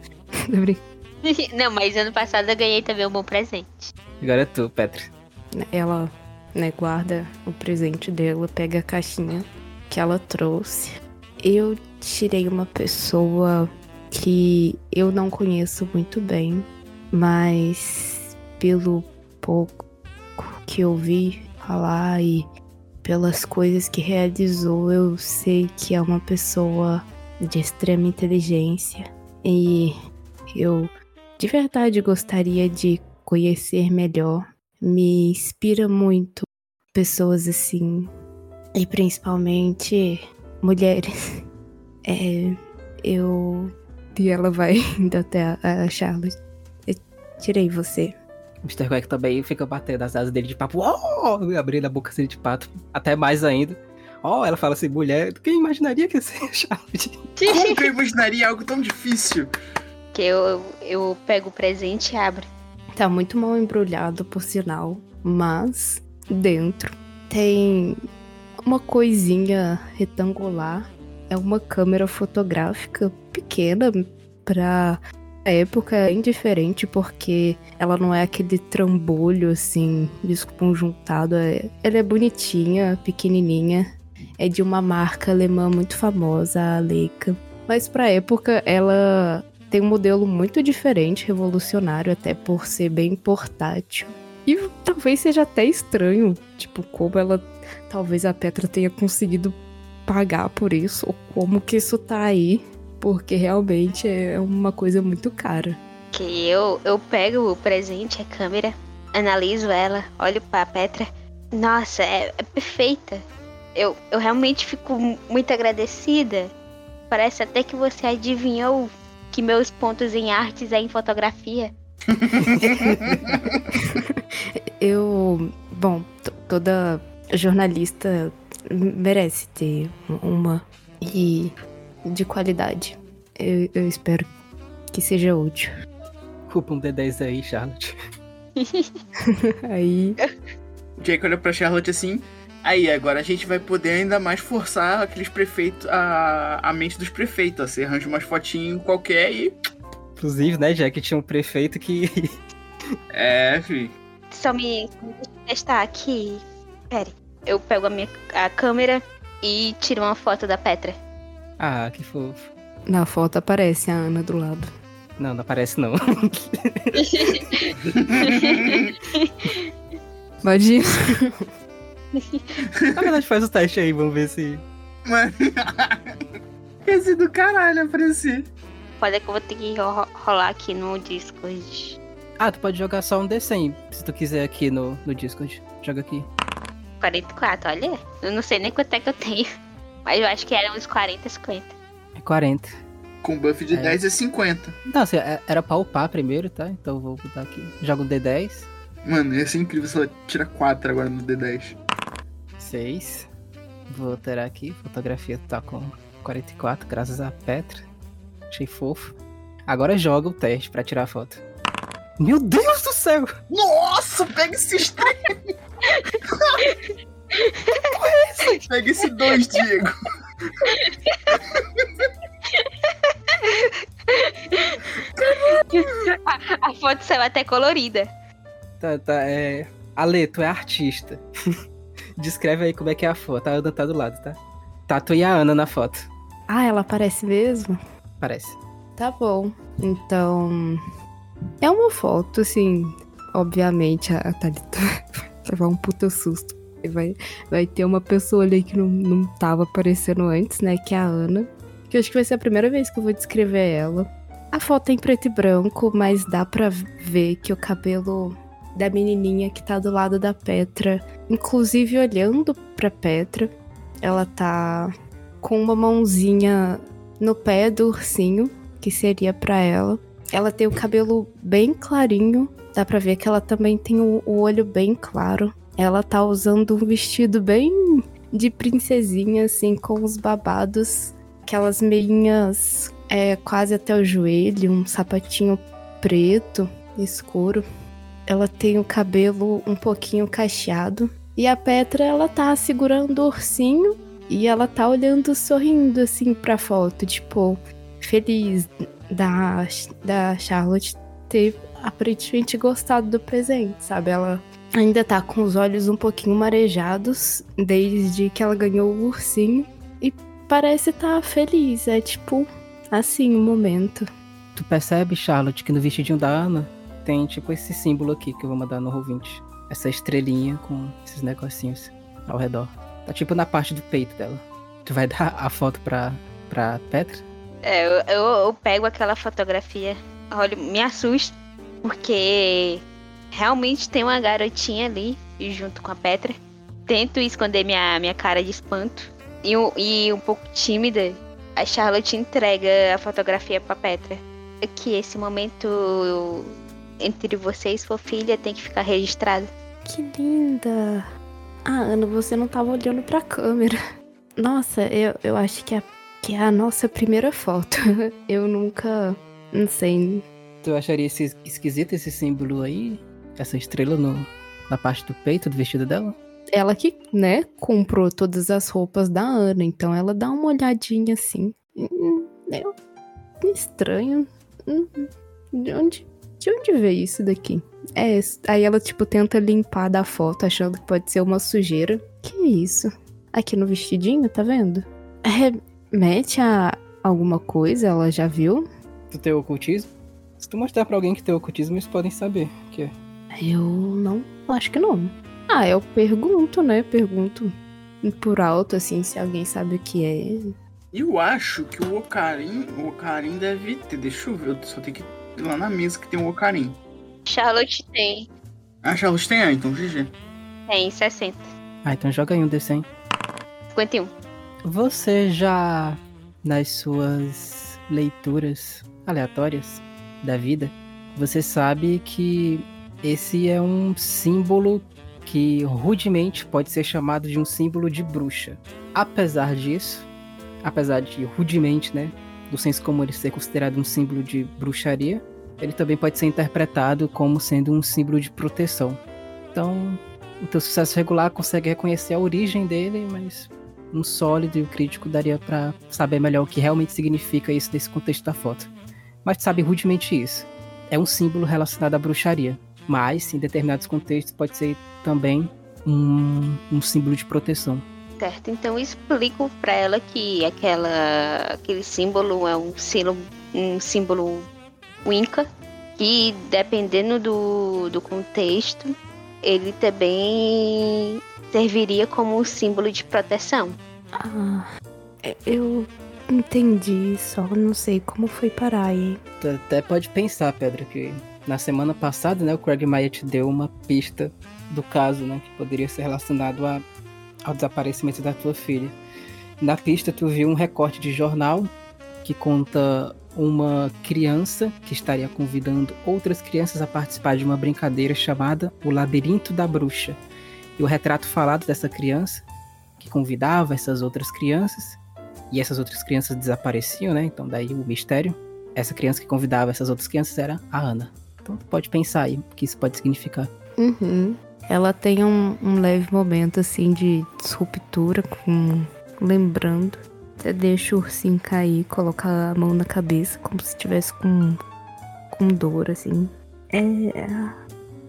[LAUGHS] Não, mas ano passado eu ganhei também um bom presente. Agora é tu, Petra. Ela, né, guarda o presente dela, pega a caixinha que ela trouxe. Eu tirei uma pessoa que eu não conheço muito bem, mas pelo pouco que eu vi falar e pelas coisas que realizou, eu sei que é uma pessoa de extrema inteligência e eu de verdade gostaria de conhecer melhor me inspira muito pessoas assim, e principalmente mulheres. [LAUGHS] É, eu. E ela vai [LAUGHS] indo até a, a Charlotte. Eu tirei você. Mr. Quack também fica batendo as asas dele de papo. Oh! Abrindo a boca assim de pato. Até mais ainda. Oh, ela fala assim, mulher, quem imaginaria que [LAUGHS] ia ser Charlotte? Como que eu imaginaria algo tão difícil? Que eu, eu pego o presente e abro. Tá muito mal embrulhado, por sinal. Mas dentro tem uma coisinha retangular. É uma câmera fotográfica pequena pra época é indiferente porque ela não é aquele trambolho assim, desconjuntado. É- Ela é bonitinha, pequenininha. É de uma marca alemã muito famosa, a Leica. Mas pra época ela tem um modelo muito diferente, revolucionário, até por ser bem portátil. E talvez seja até estranho, tipo, como ela. Talvez a Petra tenha conseguido pagar por isso, ou como que isso tá aí, porque realmente é uma coisa muito cara. Que eu, eu pego o presente, a câmera, analiso ela, olho pra Petra. Nossa, é, é perfeita. Eu, eu realmente fico mu- muito agradecida. Parece até que você adivinhou que meus pontos em artes é em fotografia. [LAUGHS] Eu Bom, toda jornalista merece ter uma e de qualidade. Eu, eu espero que seja útil. Culpa um D10 aí, Charlotte. [LAUGHS] Aí, O Jake olha pra Charlotte assim. Aí, agora a gente vai poder ainda mais forçar aqueles prefeitos, a, a mente dos prefeitos. ó. Você arranja umas fotinhos qualquer e. Inclusive, né, Jack tinha um prefeito que. É, fi. Só me testar aqui. Pera. Eu pego a minha a câmera e tiro uma foto da Petra. ah, que fofo. na foto aparece a Ana do lado. Não, não aparece não. [LAUGHS] Imagina. Na verdade, faz o teste aí, vamos ver se. Mano. [LAUGHS] Esse do caralho aparecer. Pode é que eu vou ter que ro- rolar aqui no Discord. Ah, tu pode jogar só um D100 se tu quiser aqui no, no Discord. Joga aqui. 44, olha. Eu não sei nem quanto é que eu tenho. Mas eu acho que era uns 40, 50. É 40. Com buff de É. 10 é 50. Não, assim, é- era pra upar primeiro, tá? Então eu vou botar aqui. Joga um D10. Mano, ia ser incrível se ela tira 4 agora no D10. 6. Vou alterar aqui. Fotografia tá com 44, graças a Petra. Achei fofo. Agora joga o teste pra tirar a foto. Meu Deus do céu! Nossa, pega esse extremo! pega esse 2, Diego. A, a foto saiu até colorida. Tá, tá, é. Ale, tu é artista. [LAUGHS] Descreve aí como é que é a foto. A Ana tá do lado, tá? Tá, tu e a Ana na foto. Ah, ela aparece mesmo? Parece. Tá bom. Então. É uma foto, assim. Obviamente, a Thalita [LAUGHS] vai levar um puta susto. Vai, vai ter uma pessoa ali que não, não tava aparecendo antes, né? Que é a Ana. Que eu acho que vai ser a primeira vez que eu vou descrever ela. A foto é em preto e branco, mas dá pra ver que o cabelo da menininha que tá do lado da Petra, inclusive olhando pra Petra, ela tá com uma mãozinha no pé do ursinho, que seria pra ela. Ela tem o cabelo bem clarinho, dá pra ver que ela também tem o, o olho bem claro. Ela tá usando um vestido bem de princesinha, assim, com os babados, aquelas meinhas é, quase até o joelho, um sapatinho preto, escuro. Ela tem o cabelo um pouquinho cacheado. E a Petra, ela tá segurando o ursinho e ela tá olhando, sorrindo, assim, pra foto, tipo, feliz da, da Charlotte ter aparentemente gostado do presente, sabe? Ela ainda tá com os olhos um pouquinho marejados desde que ela ganhou o ursinho e parece estar tá feliz. É tipo, assim, o momento. Tu percebe, Charlotte, que no vestidinho da Ana tem tipo esse símbolo aqui que eu vou mandar no Roll20. Essa estrelinha com esses negocinhos ao redor. Tá tipo na parte do peito dela. Tu vai [LAUGHS] dar a foto pra, pra Petra? É, eu, eu, eu pego aquela fotografia, olha, me assusta, porque realmente tem uma garotinha ali junto com a Petra. Tento esconder minha, minha cara de espanto. E, e um pouco tímida, a Charlotte entrega a fotografia pra Petra. Que esse momento entre vocês, filha, tem que ficar registrado. Que linda! Ah, Ana, você não tava olhando pra câmera. Nossa, eu, eu acho que é, que é a nossa primeira foto. [LAUGHS] Eu nunca. Não sei. Tu acharia esse, esquisito esse símbolo aí? Essa estrela no, na parte do peito do vestido dela? Ela que, né, comprou todas as roupas da Ana, então ela dá uma olhadinha assim. Hum, É estranho. Hum, De onde, de onde veio isso daqui? É, aí ela, tipo, tenta limpar da foto, achando que pode ser uma sujeira. Que isso? Aqui no vestidinho, tá vendo? Remete a alguma coisa, ela já viu? Tu tem ocultismo? Se tu mostrar pra alguém que tem ocultismo, eles podem saber o que é. Eu não. Acho que não. Ah, eu pergunto, né? Pergunto por alto, assim, se alguém sabe o que é. Eu acho que o Ocarim, o Ocarim deve ter. Deixa eu ver, eu só tenho que ir lá na mesa que tem o Ocarim. Charlotte tem. Ah, Charles tem, ah, então GG. Tem 60. Ah, então joga aí um D100. 51. Você já, nas suas leituras aleatórias da vida, você sabe que esse é um símbolo que rudemente pode ser chamado de um símbolo de bruxa. Apesar disso, apesar de rudemente, né, do senso comum ele ser considerado um símbolo de bruxaria, ele também pode ser interpretado como sendo um símbolo de proteção. Então, o teu sucesso regular consegue reconhecer a origem dele, mas um sólido e o crítico daria para saber melhor o que realmente significa isso nesse contexto da foto. Mas sabe rudemente isso. É um símbolo relacionado à bruxaria, mas em determinados contextos pode ser também um, um símbolo de proteção. Certo, então explico para ela que aquela, aquele símbolo é um símbolo, um símbolo Winca, que dependendo do, do contexto, ele também serviria como um símbolo de proteção. Ah, eu entendi, só não sei como foi parar aí. Tu até pode pensar, Pedro, que na semana passada, né, o Craig Maia te deu uma pista do caso, né, que poderia ser relacionado a, ao desaparecimento da tua filha. Na pista, tu viu um recorte de jornal que conta uma criança que estaria convidando outras crianças a participar de uma brincadeira chamada O Labirinto da Bruxa. E o retrato falado dessa criança, que convidava essas outras crianças, e essas outras crianças desapareciam, né? Então daí o mistério. Essa criança que convidava essas outras crianças era a Ana. Então tu pode pensar aí o que isso pode significar. Uhum. Ela tem um, um leve momento assim de disruptura, com lembrando até deixa o ursinho cair, coloca a mão na cabeça, como se estivesse com, com dor, assim. É.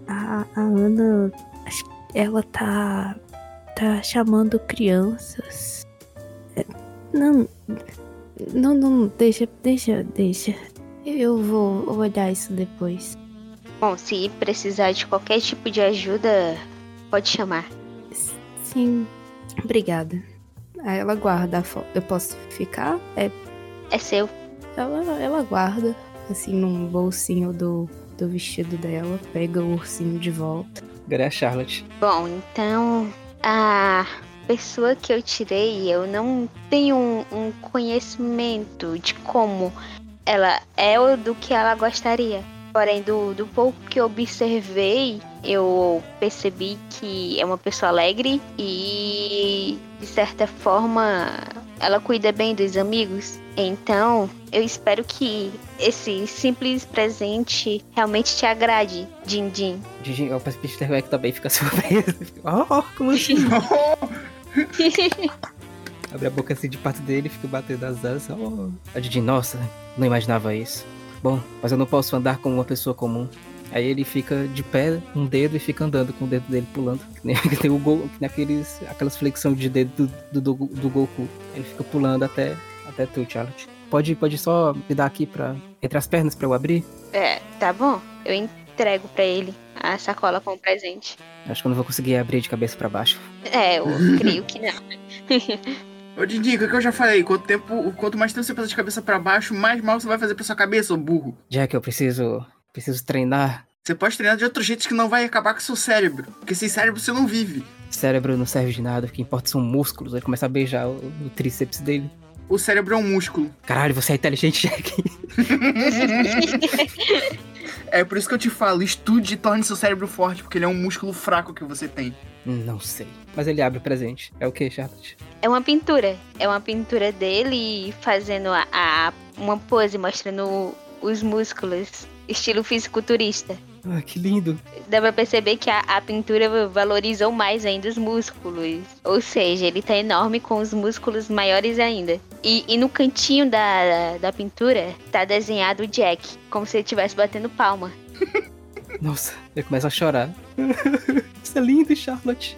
A, a Ana. Ela tá. tá chamando crianças. É, não. Não, não, deixa, deixa, deixa. Eu vou olhar isso depois. Bom, se precisar de qualquer tipo de ajuda, pode chamar. Sim, obrigada. Aí ela guarda a foto. Eu posso ficar? É. É seu. Ela, ela guarda, assim, num bolsinho do, do vestido dela, pega o ursinho de volta. A Charlotte. Bom, então. A pessoa que eu tirei, eu não tenho um, um conhecimento de como ela é ou do que ela gostaria. Porém, do, do pouco que eu observei, eu percebi que é uma pessoa alegre e, de certa forma, ela cuida bem dos amigos. Então, eu espero que esse simples presente realmente te agrade, Din Din. Din o Peter Beck também fica surpreso. oh, como assim? [LAUGHS] [LAUGHS] Abre a boca assim de parte dele, fica batendo as asas. Oh. A Didi, nossa, não imaginava isso. Bom, mas eu não posso andar como uma pessoa comum. Aí ele fica de pé, um dedo, e fica andando com o dedo dele pulando. Que nem, [LAUGHS] tem o Go, que nem aqueles, aquelas flexões de dedo do, do, do, Goku. Ele fica pulando até, até tu, Charlotte. Pode, pode só me dar aqui pra, entre as pernas pra eu abrir? É, tá bom. Eu entrego pra ele a sacola com o presente. Acho que eu não vou conseguir abrir de cabeça para baixo. É, eu [LAUGHS] creio que não. Ô Didi, o que eu já falei? Quanto, tempo, quanto mais tempo você passa de cabeça para baixo, mais mal você vai fazer pra sua cabeça, ô burro. Jack, eu preciso. Preciso treinar. Você pode treinar de outro jeito que não vai acabar com seu cérebro. Porque sem cérebro você não vive. Cérebro não serve de nada, o que importa são músculos. Ele começa a beijar o, o tríceps dele. O cérebro é um músculo. Caralho, você é inteligente, Jack. [LAUGHS] é por isso que eu te falo, estude e torne seu cérebro forte, porque ele é um músculo fraco que você tem. Não sei. Mas ele abre o presente. É o que, Charlotte? É uma pintura. É uma pintura dele fazendo a, a uma pose mostrando os músculos, estilo fisiculturista. Ah, que lindo. Dá pra perceber que a, a, pintura valorizou mais ainda os músculos. Ou seja, ele tá enorme com os músculos maiores ainda. E, e no cantinho da, da pintura tá desenhado o Jack, como se ele estivesse batendo palma. [LAUGHS] Nossa, ele começa a chorar. [LAUGHS] Isso é lindo, Charlotte.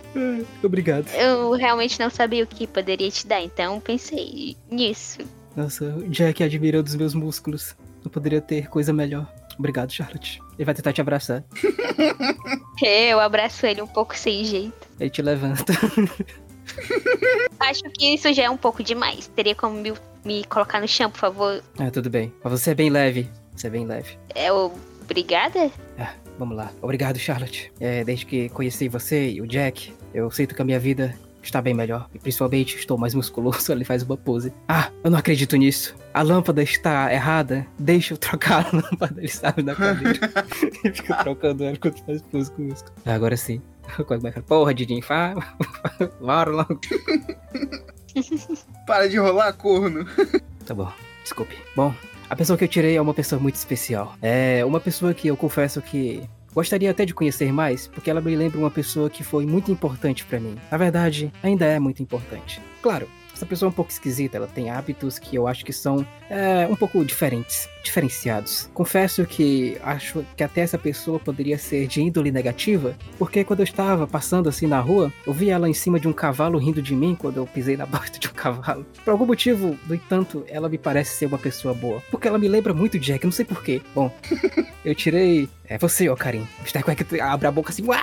Obrigado. Eu realmente não sabia o que poderia te dar, então pensei nisso. Nossa, o Jack admira dos meus músculos. Não poderia ter coisa melhor. Obrigado, Charlotte. Ele vai tentar te abraçar. [LAUGHS] Eu abraço ele um pouco sem jeito. Ele te levanta. [LAUGHS] Acho que isso já é um pouco demais. Teria como me, me colocar no chão, por favor? Ah, tudo bem. Mas você é bem leve. Você é bem leve. É obrigada? Ah, vamos lá. Obrigado, Charlotte. É, desde que conheci você e o Jack, eu sinto que a minha vida está bem melhor. E principalmente estou mais musculoso. [LAUGHS] Ele faz uma pose. Ah, eu não acredito nisso. A lâmpada está errada. Deixa eu trocar a [LAUGHS] lâmpada. Ele sabe da cadeira. [LAUGHS] e fica trocando ela quando faz pose com o músculo. Agora sim. Porra, Didinho, fala. Bora logo. Para de rolar, corno. Tá bom, desculpe. Bom, a pessoa que eu tirei é uma pessoa muito especial. É uma pessoa que eu confesso que gostaria até de conhecer mais, porque ela me lembra uma pessoa que foi muito importante pra mim. Na verdade, ainda é muito importante. Claro, essa pessoa é um pouco esquisita, ela tem hábitos que eu acho que são é, um pouco diferentes, diferenciados. Confesso que acho que até essa pessoa poderia ser de índole negativa, porque quando eu estava passando assim na rua, eu vi ela em cima de um cavalo rindo de mim quando eu pisei na [LAUGHS] borda de um cavalo. Por algum motivo, no entanto, ela me parece ser uma pessoa boa, porque ela me lembra muito Jack, não sei porquê. Bom, [LAUGHS] eu tirei. É você, ó, Karim. Mr. Quack abre a boca assim. Uau!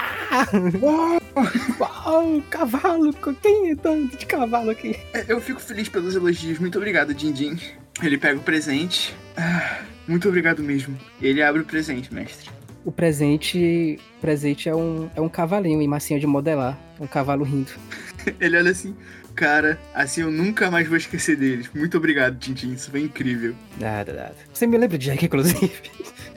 Uau! Cavalo! Quem é tanto de cavalo aqui? É, Eu fico feliz pelos elogios. Muito obrigado, Dindim. Ele pega o presente. Ah, muito obrigado mesmo. Ele abre o presente, mestre. O presente. O presente é um, é um cavalinho em massinha de modelar. Um cavalo rindo. [LAUGHS] Ele olha assim, cara, assim eu nunca mais vou esquecer deles. Muito obrigado, Tintin. Isso foi incrível. Nada, nada. Você me lembra de Jack, inclusive?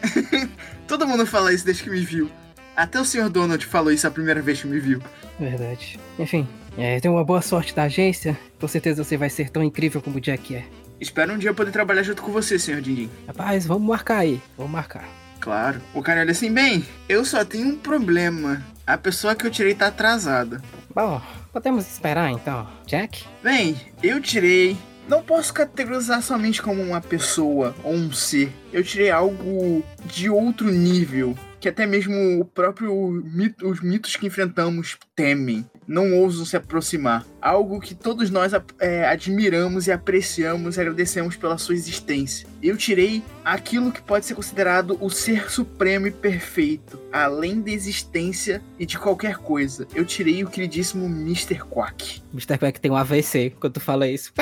[LAUGHS] Todo mundo fala isso desde que me viu. Até o Sr. Donald falou isso a primeira vez que me viu. Verdade. Enfim, é, tenha uma boa sorte na agência. Com certeza você vai ser tão incrível como o Jack é. Espero um dia poder trabalhar junto com você, Sr. Dindim. Rapaz, vamos marcar aí. Vamos marcar. Claro. O cara olha assim, bem, eu só tenho um problema. A pessoa que eu tirei tá atrasada. Bom, podemos esperar então. Jack? Bem, eu tirei. Não posso categorizar somente como uma pessoa ou um ser. Eu tirei algo de outro nível. Que até mesmo o próprio mito, os mitos que enfrentamos temem. Não ousam se aproximar. Algo que todos nós é, admiramos e apreciamos e agradecemos pela sua existência. Eu tirei aquilo que pode ser considerado o ser supremo e perfeito, além da existência e de qualquer coisa. Eu tirei o queridíssimo Mr. Quack. Mr. Quack tem um AVC quando tu fala isso. [LAUGHS]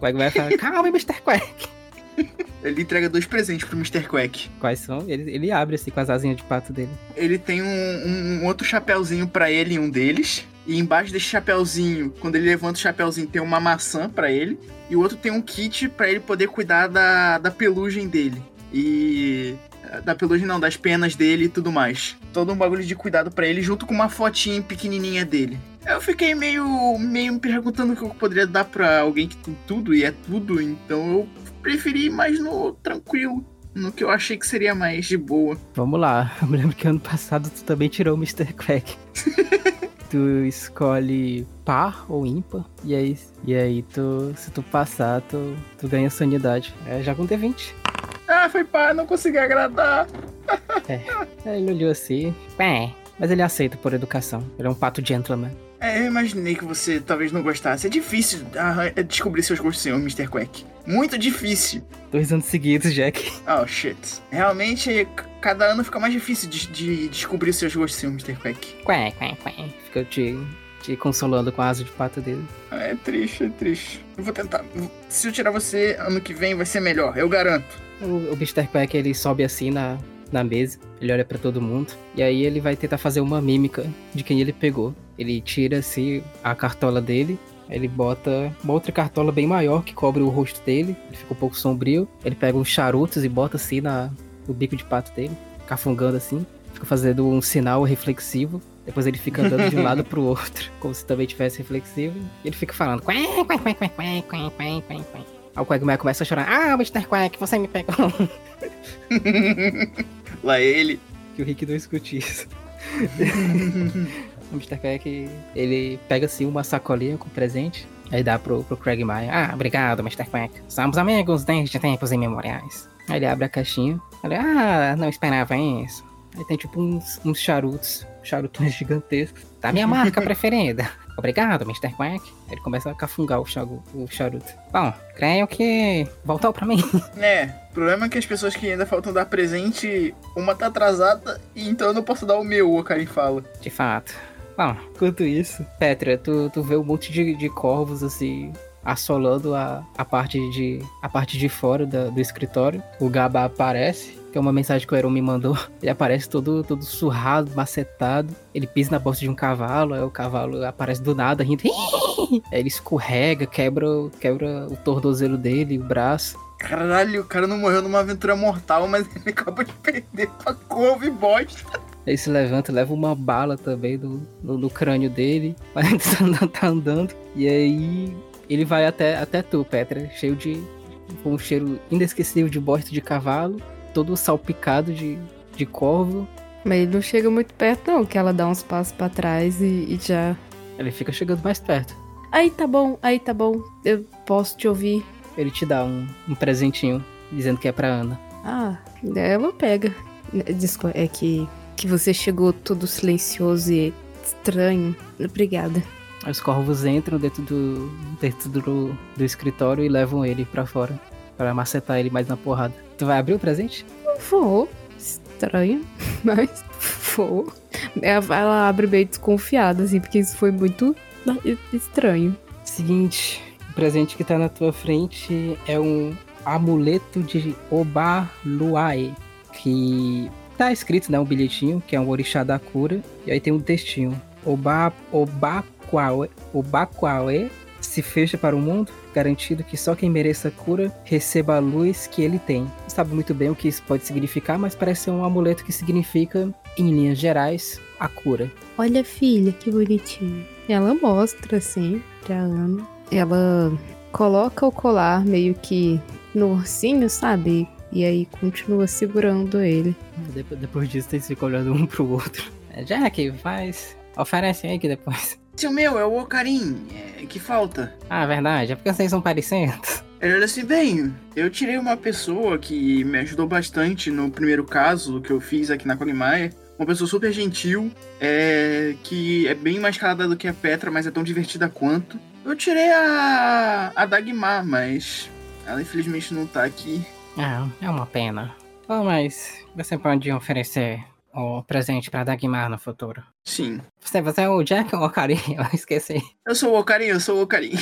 Quack vai falar, calma, Mr. Quack. Ele entrega dois presentes pro Mr. Quack. Quais são? Ele, ele abre assim com as asinhas de pato dele. Ele tem um, um- um outro chapéuzinho pra ele em um deles. E embaixo desse chapéuzinho, quando ele levanta o chapéuzinho, tem uma maçã pra ele. E o outro tem um kit pra ele poder cuidar da, da pelugem dele. E. Da pelugem não, das penas dele e tudo mais. Todo um bagulho de cuidado pra ele, junto com uma fotinha pequenininha dele. Eu fiquei meio, meio me perguntando o que eu poderia dar pra alguém que tem tudo e é tudo, então eu preferi ir mais no tranquilo, no que eu achei que seria mais de boa. Vamos lá. [LAUGHS] Eu me lembro que ano passado tu também tirou o Mr. Quack. [LAUGHS] tu escolhe par ou ímpar. E aí, e aí tu, se tu passar, tu, tu ganha sanidade. É, já com D20. Ah, foi pá, não consegui agradar. Aí [LAUGHS] ele olhou assim. É. Mas ele aceita por educação. Ele é um pato gentleman. É, eu imaginei que você talvez não gostasse. É difícil é descobrir seus gostos, senhor Mr. Quack. Muito difícil. Dois anos seguidos, Jack. Oh, shit. Realmente, cada ano fica mais difícil de, de descobrir seus gostos, senhor Mr. Quack. Quack, quack, quack. Fica te, te consolando com a asa de pato dele. Ah, É triste, é triste. Eu vou tentar. Se eu tirar você, ano que vem vai ser melhor, eu garanto. O, o Mr. Quack ele sobe assim na, na mesa, ele olha para todo mundo, e aí ele vai tentar fazer uma mímica de quem ele pegou. Ele tira assim a cartola dele, ele bota uma outra cartola bem maior que cobre o rosto dele, ele fica um pouco sombrio. Ele pega uns charutos e bota assim na, no bico de pato dele, cafungando assim, fica fazendo um sinal reflexivo. Depois ele fica andando de um lado pro outro, [LAUGHS] como se também tivesse reflexivo. E ele fica falando. Aí o Quagmire começa a chorar. Ah, Mr. Quack, você me pegou. [LAUGHS] Lá ele. que o Rick não escute isso. [LAUGHS] o Mr. Quack, ele pega assim uma sacolinha com presente, aí dá pro, pro Craig Maia. Ah, obrigado, Mr. Quack. Somos amigos desde tempos imemoriais. Aí ele abre a caixinha. Ele, ah, não esperava isso. Aí tem tipo uns, uns charutos, charutões [LAUGHS] gigantescos. Da minha marca preferida. Obrigado, Mr. Quack. Ele começa a cafungar o, charu, o charuto. Bom, creio que voltou pra mim. [LAUGHS] É, o problema é que as pessoas que ainda faltam dar presente, uma tá atrasada, e então eu não posso dar o meu, o Karim fala. De fato. Bom, enquanto isso, Petra, tu, tu vê um monte de, de corvos assim assolando a, a parte de a parte de fora da- do escritório. O Gaba aparece, que é uma mensagem que o Heron me mandou. [LAUGHS] Ele aparece todo, todo surrado, macetado. Ele pisa na bosta de um cavalo, aí o cavalo aparece do nada, rindo. [LAUGHS] Aí ele escorrega, quebra, quebra o tornozelo dele, o braço. Caralho, o cara não morreu numa aventura mortal, mas [LAUGHS] ele acabou de perder pra corvo e bosta. Ele se levanta, leva uma bala também no, no, no crânio dele. Mas tá, tá andando. E aí ele vai até, até tu, Petra, cheio de. com um cheiro inesquecível de bosta de cavalo, todo salpicado de, de corvo. Mas ele não chega muito perto, não, que ela dá uns passos para trás e, e, já. Ele fica chegando mais perto. Aí tá bom, aí tá bom. Eu posso te ouvir. Ele te dá um, um presentinho, dizendo que é pra Ana. Ah, ela pega. Desculpa, é que, que você chegou todo silencioso e estranho. Obrigada. Os corvos entram dentro do, dentro do, do escritório e levam ele para fora. para macetar ele mais na porrada. Tu vai abrir o presente? Não vou. Estranho, [LAUGHS] mas vou. Ela abre bem desconfiada, assim, porque isso foi muito estranho. Seguinte, o presente que tá na tua frente é um amuleto de Obaluae, que tá escrito, né, um bilhetinho, que é um orixá da cura, e aí tem um textinho. Oba, Oba o Bakuaue se fecha para o mundo, garantindo que só quem mereça cura receba a luz que ele tem. Não sabe muito bem o que isso pode significar, mas parece ser um amuleto que significa, em linhas gerais, a cura. Olha, filha, que bonitinho. Ela mostra assim pra Ana. Ela coloca o colar meio que no ursinho, sabe? E aí continua segurando ele. Depois disso, eles ficam olhando um pro outro. [LAUGHS] Jack, faz. Oferece aí que depois. Seu meu, é o Ocarim. É, que falta? Ah, verdade. É porque vocês são parecidos. Ele olha assim, bem, eu tirei uma pessoa que me ajudou bastante no primeiro caso que eu fiz aqui na Quagmire. Uma pessoa super gentil, é, que é bem mais calada do que a Petra, mas é tão divertida quanto. Eu tirei a, a Dagmar, mas ela infelizmente não tá aqui. Ah, é uma pena. Oh, mas você pode oferecer o presente para Dagmar no futuro. Sim. Você, você é o Jack ou o Ocarim? [LAUGHS] Eu esqueci. Eu sou o Ocarim, eu sou o Ocarim.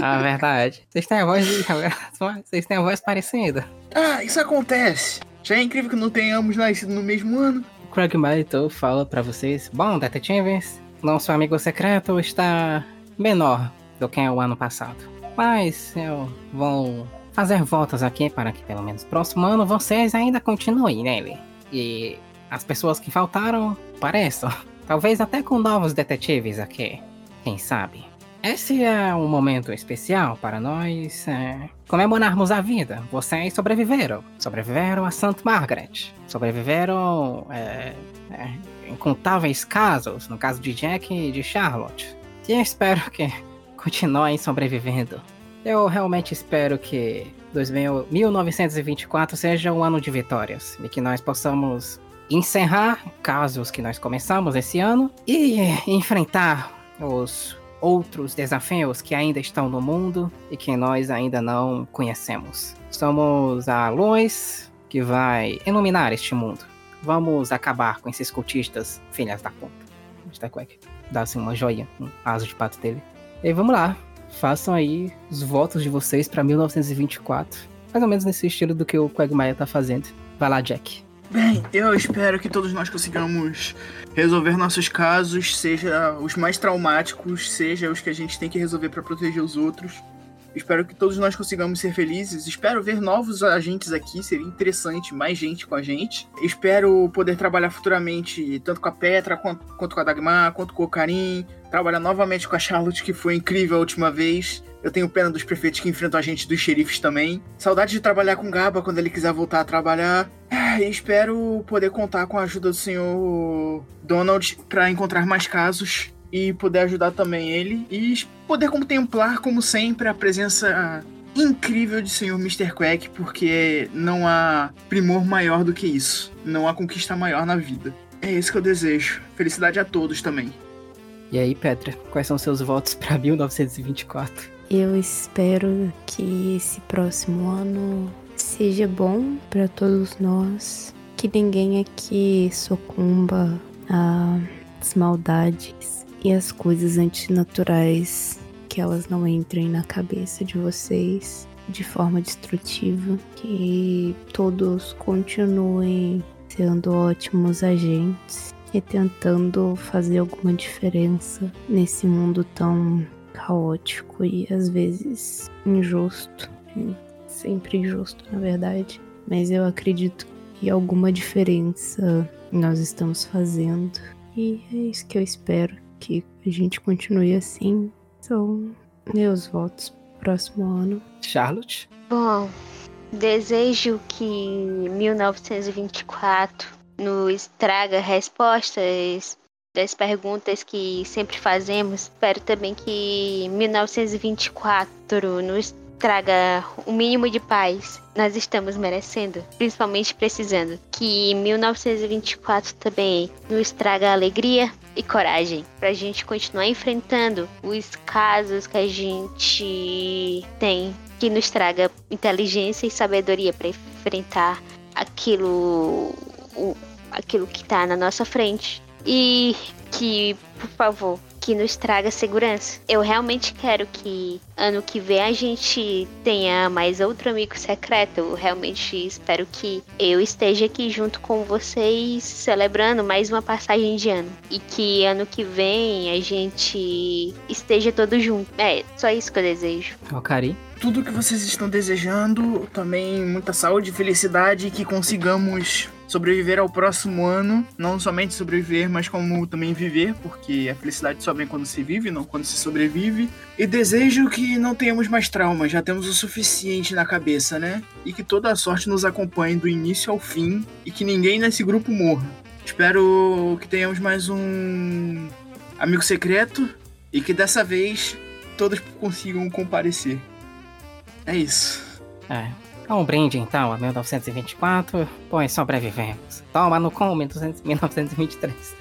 ah, [LAUGHS] verdade. Vocês têm a voz de... [LAUGHS] Vocês têm a voz parecida. Ah, isso acontece. Já é incrível que não tenhamos nascido no mesmo ano. Craig Malitor fala para vocês. Bom, detetives, nosso amigo secreto está menor do que o ano passado. Mas eu vou fazer votos aqui para que pelo menos próximo ano vocês ainda continuem nele. E as pessoas que faltaram pareçam. [LAUGHS] Talvez até com novos detetives aqui. Quem sabe? Esse é um momento especial para nós é, comemorarmos a vida. Vocês sobreviveram. Sobreviveram a St. Margaret. Sobreviveram é, é, incontáveis casos, no caso de Jack e de Charlotte. E espero que [LAUGHS] continuem sobrevivendo. Eu realmente espero que 1924 seja um ano de vitórias e que nós possamos encerrar casos que nós começamos esse ano e enfrentar os outros desafios que ainda estão no mundo e que nós ainda não conhecemos. Somos a luz que vai iluminar este mundo. Vamos acabar com esses cultistas filhas da puta. Quack dá assim uma joinha, um aso de pato dele. E vamos lá. Façam aí os votos de vocês para 1924. Mais ou menos nesse estilo do que o Quagmire tá fazendo. Vai lá, Jack. Bem, eu espero que todos nós consigamos resolver nossos casos, seja os mais traumáticos, seja os que a gente tem que resolver para proteger os outros. Espero que todos nós consigamos ser felizes. Espero ver novos agentes aqui, seria interessante mais gente com a gente. Espero poder trabalhar futuramente tanto com a Petra, quanto, quanto com a Dagmar, quanto com o Karim. Trabalhar novamente com a Charlotte, que foi incrível a última vez. Eu tenho pena dos prefeitos que enfrentam a gente dos xerifes também. Saudade de trabalhar com Gaba quando ele quiser voltar a trabalhar. Ah, e espero poder contar com a ajuda do senhor Donald para encontrar mais casos e poder ajudar também ele e poder contemplar, como sempre, a presença incrível de senhor Mr. Quack, porque não há primor maior do que isso. Não há conquista maior na vida. É isso que eu desejo. Felicidade a todos também. E aí, Petra, quais são seus votos para 1924? Eu espero que esse próximo ano seja bom para todos nós, que ninguém aqui sucumba às maldades e as coisas antinaturais que elas não entrem na cabeça de vocês de forma destrutiva, que todos continuem sendo ótimos agentes e tentando fazer alguma diferença nesse mundo tão caótico e às vezes injusto. Sempre injusto, na verdade. Mas eu acredito que alguma diferença nós estamos fazendo. E é isso que eu espero, que a gente continue assim. São meus votos pro próximo ano. Charlotte? Bom, desejo que 1924 nos traga respostas das perguntas que sempre fazemos. Espero também que 1924 nos traga o mínimo de paz nós estamos merecendo, principalmente precisando. Que 1924 também nos traga alegria e coragem pra gente continuar enfrentando os casos que a gente tem, que nos traga inteligência e sabedoria para enfrentar aquilo o, aquilo que tá na nossa frente. E que, por favor, que nos traga segurança. Eu realmente quero que ano que vem a gente tenha mais outro amigo secreto. Eu realmente espero que eu esteja aqui junto com vocês celebrando mais uma passagem de ano. E que ano que vem a gente esteja todo junto. É, só isso que eu desejo. Alcari? Tudo que vocês estão desejando, também muita saúde, felicidade e que consigamos sobreviver ao próximo ano, não somente sobreviver, mas como também viver, porque a felicidade só vem quando se vive, não quando se sobrevive. E desejo que não tenhamos mais traumas, já temos o suficiente na cabeça, né? E que toda a sorte nos acompanhe do início ao fim e que ninguém nesse grupo morra. Espero que tenhamos mais um amigo secreto e que dessa vez todos consigam comparecer. É isso. É, um brinde então a 1924, pois sobrevivemos. Toma no com 1923.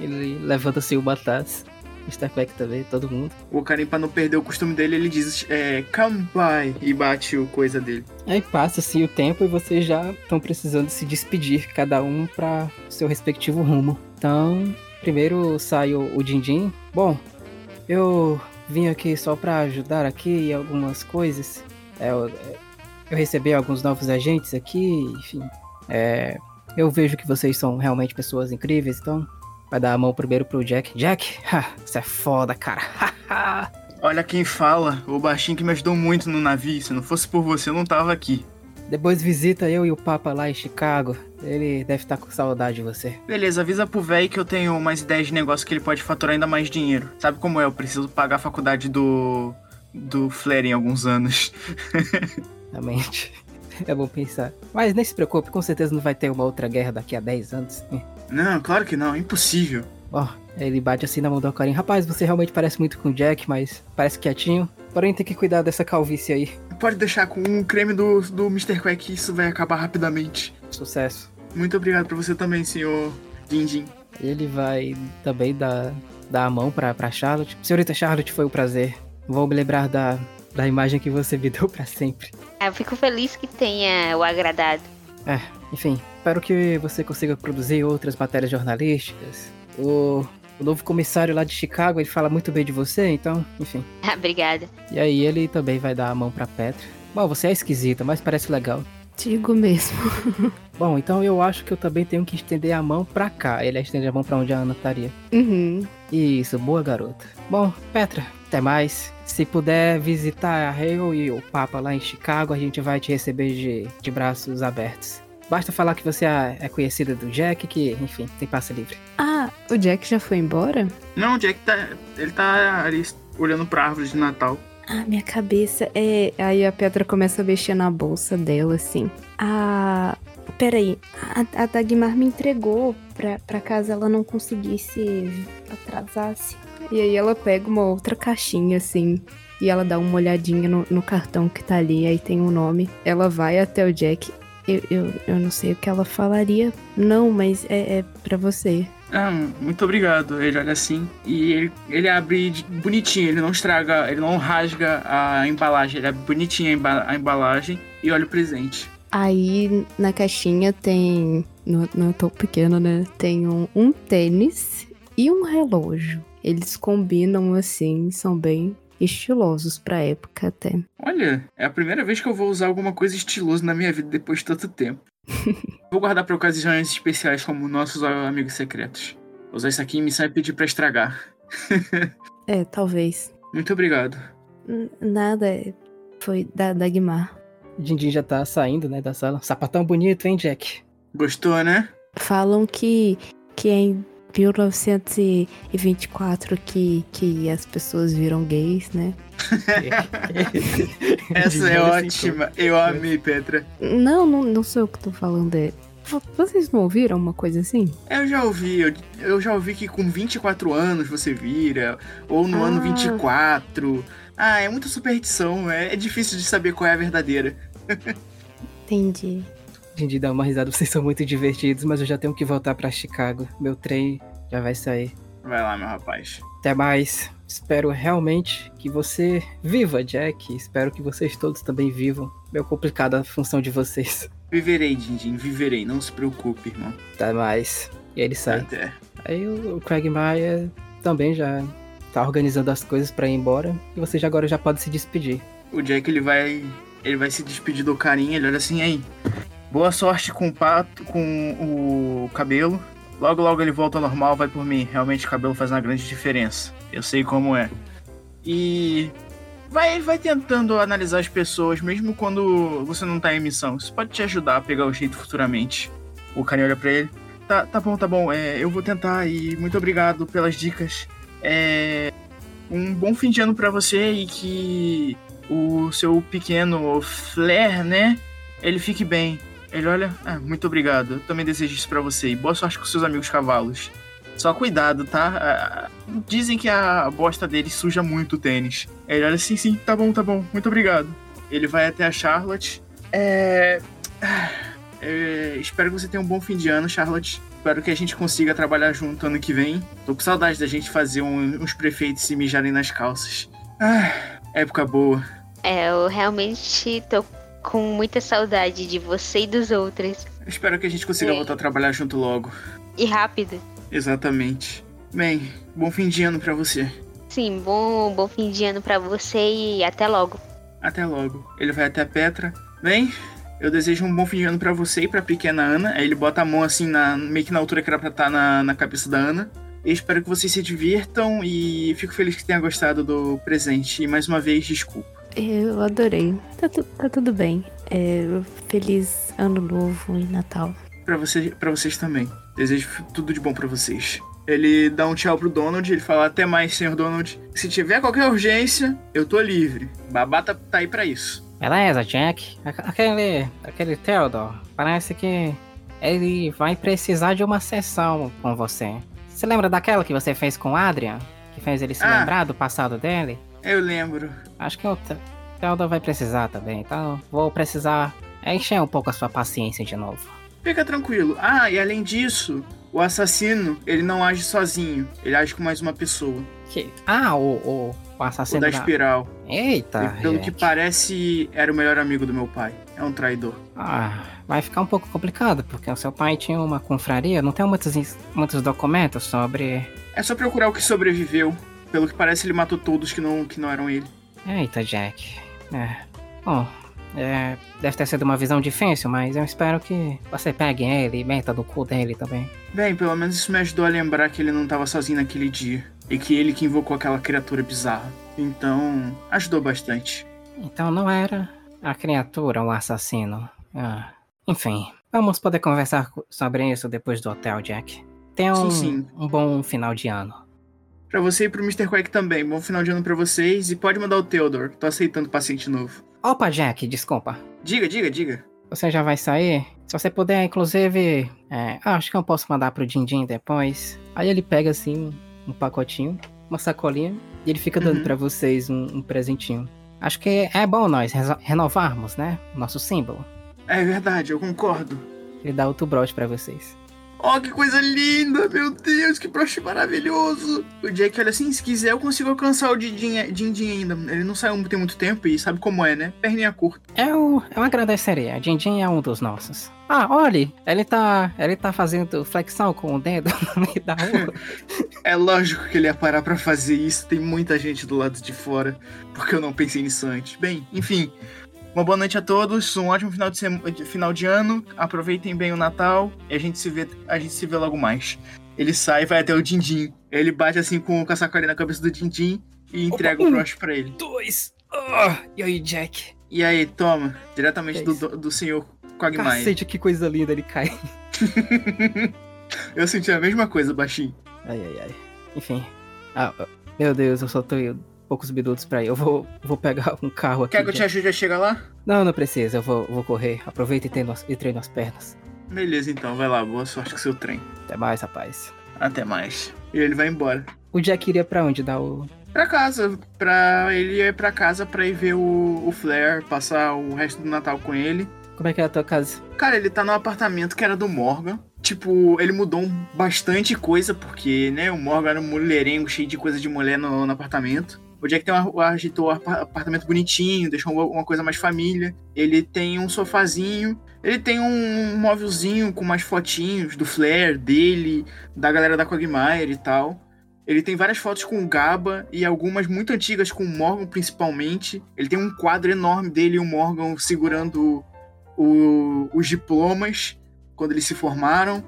Ele levanta-se o Batas. Mr. Quack também, todo mundo. O Karim, pra não perder o costume dele, ele diz é, Kampai e bate o coisa dele. Aí passa-se o tempo e vocês já estão precisando se despedir, cada um para seu respectivo rumo. Então, primeiro sai o, o Dindim. Bom, eu vim aqui só para ajudar aqui algumas coisas. É, eu recebi alguns novos agentes aqui, enfim. É, eu vejo que vocês são realmente pessoas incríveis, então vai dar a mão primeiro pro Jack. Jack, ha, você é foda, cara. Olha quem fala, o baixinho que me ajudou muito no navio. Se não fosse por você, eu não tava aqui. Depois visita eu e o Papa lá em Chicago. Ele deve estar com saudade de você. Beleza, avisa pro velho que eu tenho umas ideias de negócio que ele pode faturar ainda mais dinheiro. Sabe como é? Eu preciso pagar a faculdade do. do Flair em alguns anos. [LAUGHS] [LAUGHS] Realmente. É bom pensar. Mas nem se preocupe, com certeza não vai ter uma outra guerra daqui a 10 anos. Não, claro que não, impossível. Ó, oh, ele bate assim na mão do Alcarim. Rapaz, você realmente parece muito com o Jack, mas parece quietinho. Porém, tem que cuidar dessa calvície aí. Pode deixar com o creme do, do Mr. Quack, isso vai acabar rapidamente. Sucesso. Muito obrigado pra você também, senhor Din Ele vai também dar, dar a mão pra, pra Charlotte. Senhorita Charlotte, foi um prazer. Vou me lembrar da, da imagem que você me [LAUGHS] deu para sempre. Ah, eu fico feliz que tenha o agradado. É, enfim, espero que você consiga produzir outras matérias jornalísticas. O, o novo comissário lá de Chicago, ele fala muito bem de você, então, enfim. Ah, [LAUGHS] obrigada. E aí ele também vai dar a mão pra Petra. Bom, você é esquisita, mas parece legal. Digo mesmo. [LAUGHS] Bom, então eu acho que eu também tenho que estender a mão pra cá. Ele estende a mão pra onde a Ana estaria. Uhum. Isso, boa garota. Bom, Petra, até mais. Se puder visitar a Hale e o Papa lá em Chicago, a gente vai te receber de, de braços abertos. Basta falar que você é, é conhecida do Jack, que, enfim, tem passe livre. Ah, o Jack já foi embora? Não, o Jack tá. Ele tá ali olhando pra árvore de Natal. Minha cabeça é. Aí a Petra começa a mexer na bolsa dela, assim. Ah. Peraí, a, a Dagmar me entregou pra, pra caso ela não conseguisse atrasasse. E aí ela pega uma outra caixinha, assim, e ela dá uma olhadinha no, no cartão que tá ali, aí tem o um nome. Ela vai até o Jack. Eu, eu, eu não sei o que ela falaria. Não, mas é, é para você. Ah, muito obrigado. Ele olha assim e ele, ele abre bonitinho, ele não estraga, ele não rasga a embalagem, ele abre bonitinho a, embalagem e olha o presente. Aí na caixinha tem. No, no topo pequeno, né? Tem um, um tênis e um relógio. Eles combinam assim, são bem estilosos pra época até. Olha, é a primeira vez que eu vou usar alguma coisa estilosa na minha vida depois de tanto tempo. Vou guardar pra ocasiões especiais como nossos amigos secretos. Vou usar isso aqui em missão e pedir pra estragar. é, talvez. Muito obrigado. N nada, é, foi da Dagmar. Dindim já tá saindo, né, da sala. Sapatão bonito, hein, Jack? Gostou, né? Falam que, que é em 1924 que, que as pessoas viram gays, né? [LAUGHS] Essa é ótima. Eu amei, Petra. Não, não, não sou eu que tô falando. É... Vocês não ouviram uma coisa assim? Eu já ouvi, eu, eu já ouvi que com 24 anos você vira, ou no Ah. ano 24. Ah, é muita superstição, é, é difícil de saber qual é a verdadeira. [LAUGHS] Entendi. Dindi dá uma risada, [LAUGHS] vocês são muito divertidos, mas eu já tenho que voltar pra Chicago. Meu trem já vai sair. Vai lá, meu rapaz. Até mais. Espero realmente que você viva, Jack. Espero que vocês todos também vivam. Meio complicada a função de vocês. Viverei, Dindim, viverei, não se preocupe, irmão. Até mais. E aí ele sai. Até. Aí o Craig Maia também já tá organizando as coisas pra ir embora. E você já agora já pode se despedir. O Jack ele vai. Ele vai se despedir do carinha, ele olha assim, aí. Boa sorte com o pato, com o cabelo. Logo, logo ele volta ao normal, vai por mim. Realmente o cabelo faz uma grande diferença. Eu sei como é. E vai, vai tentando analisar as pessoas, mesmo quando você não tá em missão. Isso pode te ajudar a pegar o jeito futuramente. O carinha olha pra ele. Tá, tá bom, tá bom. É, eu vou tentar e muito obrigado pelas dicas. É, um bom fim de ano pra você e que o seu pequeno Flair, né? Ele fique bem. Ele olha, ah, muito obrigado. Eu também desejo isso pra você. E boa sorte com seus amigos cavalos. Só cuidado, tá? Ah, Dizem que a bosta dele suja muito o tênis. Ele olha, sim, sim, tá bom, tá bom. Muito obrigado. Ele vai até a Charlotte. É... [SIGHS] é, Espero que você tenha um bom fim de ano, Charlotte. Espero que a gente consiga trabalhar junto ano que vem. Tô com saudade da gente fazer um- uns prefeitos se mijarem nas calças. Ah, época boa. É, eu realmente tô com muita saudade de você e dos outros. Espero que a gente consiga Sim. voltar a trabalhar junto logo. E rápido. Exatamente. Bem, bom fim de ano pra você. Sim, bom, bom fim de ano pra você e até logo. Até logo. Ele vai até a Petra. Bem, eu desejo um bom fim de ano pra você e pra pequena Ana. Aí ele bota a mão assim, na, meio que na altura que era pra estar na, na cabeça da Ana. Eu espero que vocês se divirtam e fico feliz que tenha gostado do presente. E mais uma vez, desculpa. Eu adorei. Tá, tu- tá tudo bem. É, feliz ano novo e Natal. Pra, você, pra vocês também. Desejo tudo de bom pra vocês. Ele dá um tchau pro Donald, ele fala até mais, senhor Donald. Se tiver qualquer urgência, eu tô livre. Babá tá, tá aí pra isso. Beleza, Jack. Aque- Aquele, aquele Theodore, parece que ele vai precisar de uma sessão com você. Você lembra daquela que você fez com o Adrian? Que fez ele se Ah. lembrar do passado dele? Eu lembro. Acho que o The- Theodore vai precisar também, então vou precisar encher um pouco a sua paciência de novo. Fica tranquilo. Ah, e além disso, o assassino, ele não age sozinho. Ele age com mais uma pessoa. Que... Ah, o, o, o O assassino da da... espiral. Eita, E pelo que Jack. parece, era o melhor amigo do meu pai. É um traidor. Ah, vai ficar um pouco complicado, porque o seu pai tinha uma confraria, não tem muitos, muitos documentos sobre... É só procurar o que sobreviveu. Pelo que parece, ele matou todos que não, que não eram ele. Eita, Jack. É. Bom, é, deve ter sido uma visão difícil, mas eu espero que você pegue ele e meta do cu dele também. Bem, pelo menos isso me ajudou a lembrar que ele não tava sozinho naquele dia. E que ele que invocou aquela criatura bizarra. Então, ajudou bastante. Então não era a criatura um assassino. Ah, enfim, vamos poder conversar co- sobre isso depois do hotel, Jack. Tenha Sim, um, sim. um bom final de ano. Pra você e pro Mr. Quack também. Bom final de ano pra vocês. E pode mandar o Theodore. Tô aceitando paciente novo. Opa, Jack, desculpa. Diga, diga, diga. Você já vai sair? Se você puder, inclusive. É, ah, acho que eu posso mandar pro Dindim depois. Aí ele pega assim um pacotinho, uma sacolinha, e ele fica dando Uhum. pra vocês um, um presentinho. Acho que é bom nós renovarmos, né? Nosso símbolo. É verdade, eu concordo. Ele dá outro broche pra vocês. Oh, que coisa linda! Meu Deus, que broche maravilhoso! O Jack olha assim, se quiser eu consigo alcançar o Dindim ainda. Ele não saiu tem muito tempo e sabe como é, né? Perninha curta. Eu, eu agradeceria. Dindim é um dos nossos. Ah, olhe, ele tá. Ele tá fazendo flexão com o dedo [LAUGHS] no meio da rua. É lógico que ele ia parar pra fazer isso, tem muita gente do lado de fora, porque eu não pensei nisso antes. Bem, enfim, uma boa noite a todos, um ótimo final de, sema- final de ano, aproveitem bem o Natal e a gente se vê, a gente se vê logo mais. Ele sai e vai até o Dindim. Ele bate assim com o sacolinha na cabeça do Dindim e entrega um. o broche pra ele. Dois. Ah, e aí, Jack? E aí, toma, diretamente Que do, do, do senhor Quagmire. Cacete, que coisa linda ele cai. [LAUGHS] [LAUGHS] eu senti a mesma coisa, baixinho. Ai, ai, ai. Enfim. Ah, meu Deus, eu só tô poucos minutos pra ir. Eu vou, vou pegar [LAUGHS] um carro aqui. Quer que eu te ajude a chegar lá? Não, não precisa. Eu vou, vou correr. Aproveita e treino, e treino as pernas. Beleza, então. Vai lá. Boa sorte com seu trem. Até mais, rapaz. Até mais. E ele vai embora. O Jack iria pra onde? Dar o... Pra casa. Pra... Ele ia pra casa pra ir ver o, o Flair, passar o resto do Natal com ele. Como é que é a tua casa? Cara, ele tá no apartamento que era do Morgan. Tipo, ele mudou bastante coisa, porque, né, o Morgan era um mulherengo cheio de coisa de mulher no, no apartamento. O Jack tem um, agitou o apartamento bonitinho, deixou uma coisa mais família. Ele tem um sofazinho. Ele tem um móvelzinho com mais fotinhos do Flair, dele, da galera da Quagmire e tal. Ele tem várias fotos com o Gaba e algumas muito antigas com o Morgan, principalmente. Ele tem um quadro enorme dele e o Morgan segurando o, os diplomas quando eles se formaram.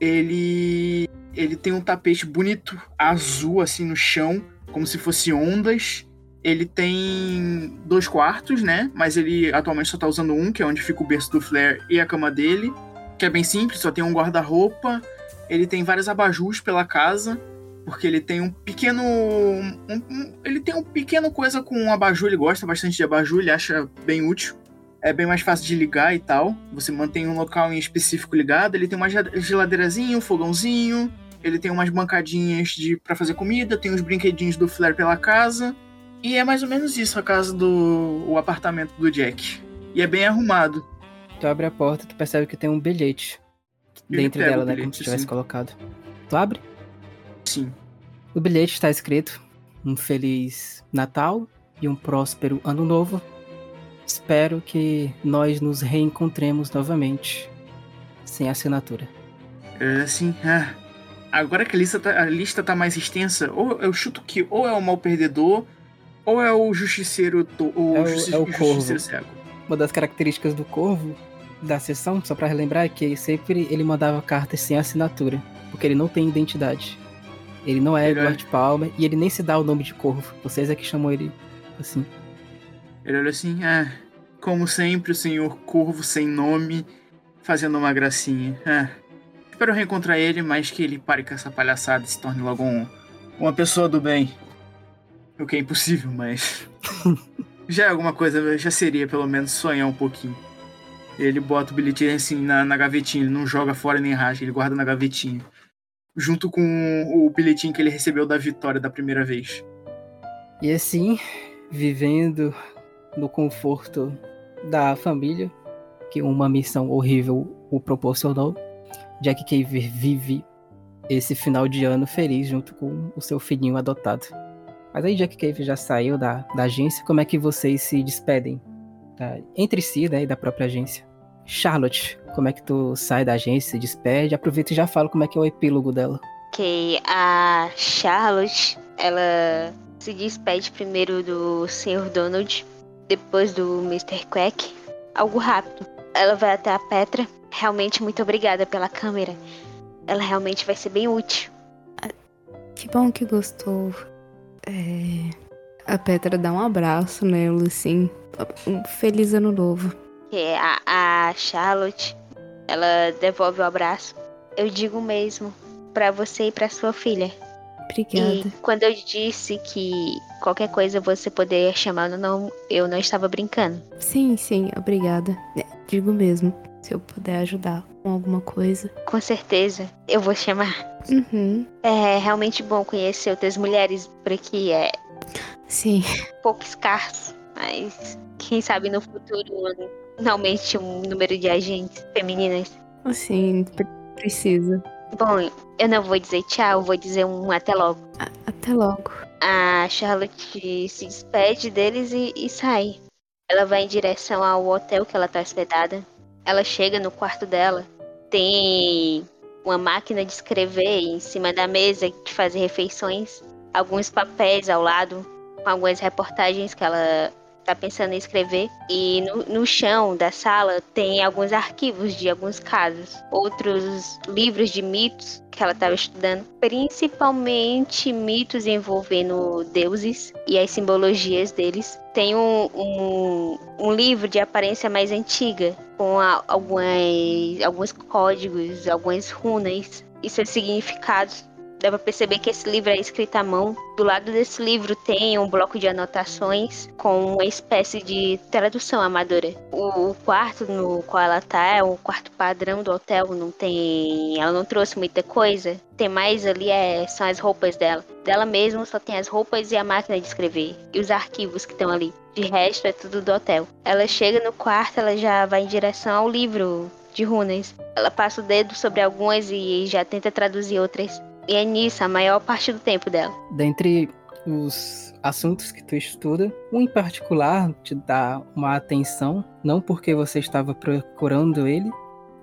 Ele, ele tem um tapete bonito, azul, assim, no chão como se fosse ondas. Ele tem dois quartos, né? Mas ele atualmente só tá usando um, que é onde fica o berço do Flair e a cama dele. Que é bem simples, só tem um guarda-roupa. Ele tem vários abajus pela casa. Porque ele tem um pequeno. Um, um, ele tem um pequeno coisa com um abajur, ele gosta bastante de abajur, ele acha bem útil. É bem mais fácil de ligar e tal. Você mantém um local em específico ligado. Ele tem uma geladeirazinha, um fogãozinho ele tem umas bancadinhas de para fazer comida, tem uns brinquedinhos do Flair pela casa. E é mais ou menos isso a casa do o apartamento do Jack. E é bem arrumado. Tu abre a porta, tu percebe que tem um bilhete dentro dela, né, como se tivesse sim. colocado. Tu abre? Sim. O bilhete está escrito: um feliz Natal e um próspero ano novo. Espero que nós nos reencontremos novamente. Sem assinatura. É, sim. Ah, agora que a lista, tá, a lista tá mais extensa, ou eu chuto que ou é o mal perdedor, ou é o justiceiro, ou é o, justiceiro, é o corvo. cego. Uma das características do corvo da sessão, só para relembrar, é que sempre ele mandava cartas sem assinatura, porque ele não tem identidade. Ele não é ele Edward olha... Palmer e ele nem se dá o nome de corvo. Vocês é que chamam ele assim. Ele olha assim, ah, como sempre, o senhor corvo sem nome, fazendo uma gracinha. Ah, Espero reencontrar ele, mas que ele pare com essa palhaçada e se torne logo um, uma pessoa do bem. O que é impossível, mas. [LAUGHS] já é alguma coisa, já seria pelo menos sonhar um pouquinho. Ele bota o bilhetinho assim na, na gavetinha, ele não joga fora nem rasga, ele guarda na gavetinha. Junto com o bilhetinho que ele recebeu da vitória da primeira vez. E assim, vivendo no conforto da família, que uma missão horrível o proporcionou, Jack Caver vive esse final de ano feliz junto com o seu filhinho adotado. Mas aí Jack Cave já saiu da, da agência, como é que vocês se despedem tá? entre si né, e da própria agência? Charlotte, como é que tu sai da agência, se despede? Aproveita e já fala como é que é o epílogo dela. Ok, a Charlotte, ela se despede primeiro do Sr. Donald, depois do Mr. Quack. Algo rápido. Ela vai até a Petra Realmente muito obrigada pela câmera. Ela realmente vai ser bem útil. Que bom que gostou. É... A Petra dá um abraço nela, assim. Um feliz ano novo. É, a, a Charlotte, ela devolve o abraço. Eu digo mesmo, para você e para sua filha. Obrigada. E quando eu disse que qualquer coisa você poderia chamar no nome, eu não estava brincando. Sim, sim, obrigada. É, digo mesmo se eu puder ajudar com alguma coisa. Com certeza, eu vou chamar. Uhum. É realmente bom conhecer outras mulheres por aqui. É. Sim. Pouco escasso, mas quem sabe no futuro aumente o número de agentes femininas. Sim, precisa. Bom, eu não vou dizer tchau, vou dizer um até logo. A até logo. A Charlotte se despede deles e, e sai. Ela vai em direção ao hotel que ela tá hospedada. Ela chega no quarto dela, tem uma máquina de escrever em cima da mesa de fazer refeições, alguns papéis ao lado, com algumas reportagens que ela tá pensando em escrever. E no, no chão da sala tem alguns arquivos de alguns casos, outros livros de mitos que ela estava estudando, principalmente mitos envolvendo deuses e as simbologias deles. Tem um, um, um livro de aparência mais antiga, com a, algumas, alguns códigos, algumas runas e seus significados Dá pra perceber que esse livro é escrito à mão. Do lado desse livro tem um bloco de anotações com uma espécie de tradução amadora. O, quarto no qual ela tá é o quarto padrão do hotel, não tem. Ela não trouxe muita coisa. Tem mais ali é, são as roupas dela. Dela mesma só tem as roupas e a máquina de escrever. E os arquivos que estão ali. De resto é tudo do hotel. Ela chega no quarto, ela já vai em direção ao livro de runas. Ela passa o dedo sobre algumas e já tenta traduzir outras. E é nisso a maior parte do tempo dela. Dentre os assuntos que tu estuda, um em particular te dá uma atenção, não porque você estava procurando ele,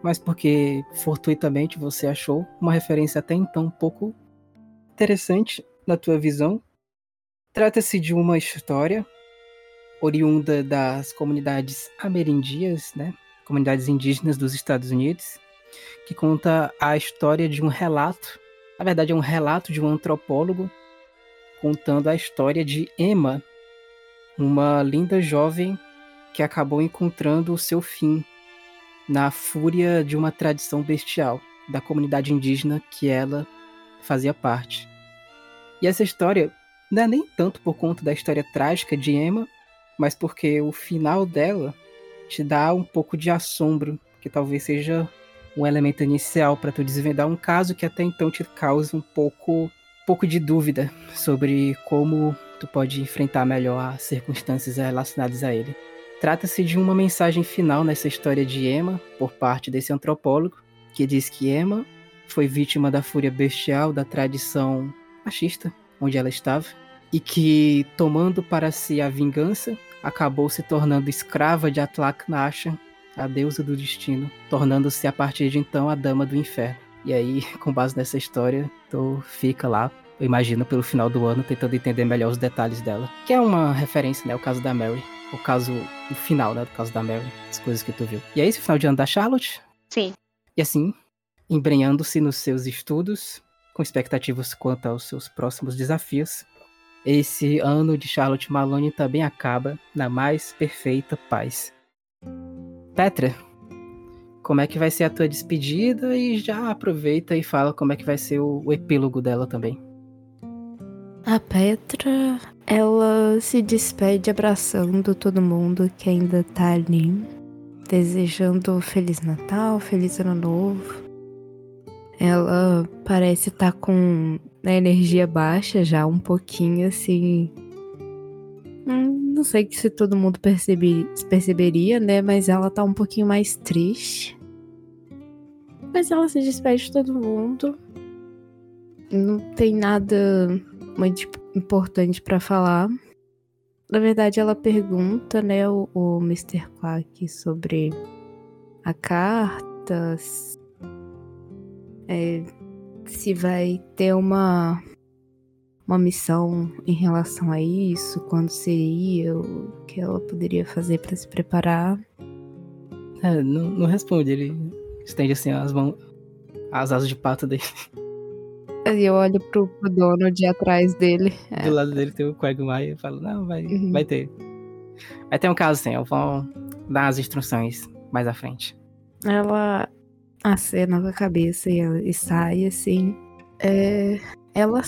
mas porque fortuitamente você achou uma referência até então um pouco interessante na tua visão. Trata-se de uma história oriunda das comunidades amerindias, né? Comunidades indígenas dos Estados Unidos, que conta a história de um relato na verdade, é um relato de um antropólogo contando a história de Emma, uma linda jovem que acabou encontrando o seu fim na fúria de uma tradição bestial da comunidade indígena que ela fazia parte. E essa história não é nem tanto por conta da história trágica de Emma, mas porque o final dela te dá um pouco de assombro, que talvez seja um elemento inicial para tu desvendar um caso que até então te causa um pouco, pouco de dúvida sobre como tu pode enfrentar melhor as circunstâncias relacionadas a ele. Trata-se de uma mensagem final nessa história de Emma, por parte desse antropólogo, que diz que Emma foi vítima da fúria bestial da tradição machista onde ela estava, e que, tomando para si a vingança, acabou se tornando escrava de Atlak a deusa do destino, tornando-se a partir de então a dama do inferno. E aí, [LAUGHS] com base nessa história, tu fica lá, eu imagino, pelo final do ano, tentando entender melhor os detalhes dela. Que é uma referência, né? O caso da Mary. O caso, o final, né? Do caso da Mary. As coisas que tu viu. E é esse o final de ano da Charlotte? Sim. E assim, embrenhando-se nos seus estudos, com expectativas quanto aos seus próximos desafios, esse ano de Charlotte Maloney também acaba na mais perfeita paz. Petra, como é que vai ser a tua despedida e já aproveita e fala como é que vai ser o, o epílogo dela também. A Petra, ela se despede abraçando todo mundo que ainda tá ali, desejando Feliz Natal, Feliz Ano Novo. Ela parece estar tá com a energia baixa já, um pouquinho assim, Não sei se todo mundo percebe, perceberia, né? Mas ela tá um pouquinho mais triste. Mas ela se despede de todo mundo. Não tem nada muito importante para falar. Na verdade, ela pergunta, né, o, o Mr. Quack sobre a carta. É, se vai ter uma uma missão em relação a isso, quando seria, o que ela poderia fazer para se preparar. É, não, não, responde, ele estende assim as mãos, as asas de pato dele. E eu olho pro, pro dono de atrás dele. É. Do lado dele tem o Quagmire e falo, não, vai, uhum. vai ter. Vai ter um caso assim, eu vou dar as instruções mais à frente. Ela acena com a cabeça e, e sai assim. É, ela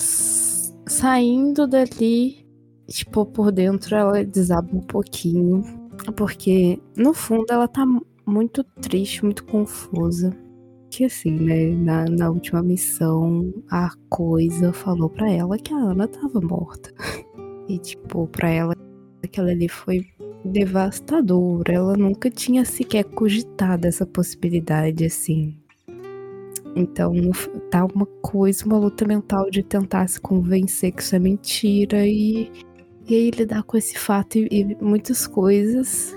saindo dali, tipo, por dentro ela desaba um pouquinho. Porque, no fundo, ela tá muito triste, muito confusa. Que assim, né, na, na última missão, a coisa falou para ela que a Ana tava morta. [LAUGHS] E, tipo, pra ela, aquela ali foi devastador. Ela nunca tinha sequer cogitado essa possibilidade, assim. Então tá uma coisa, uma luta mental de tentar se convencer que isso é mentira e, e aí lidar com esse fato e, e muitas coisas.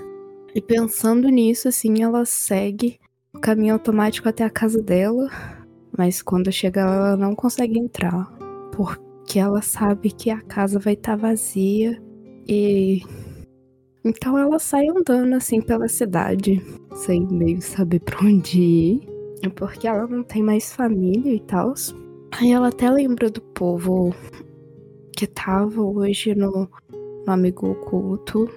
E pensando nisso, assim, ela segue o caminho automático até a casa dela, mas quando chega ela não consegue entrar, porque ela sabe que a casa vai estar tá vazia e Então ela sai andando assim pela cidade, sem meio saber pra onde ir. Porque ela não tem mais família e tal. Aí ela até lembra do povo que tava hoje no, no Amigo Oculto.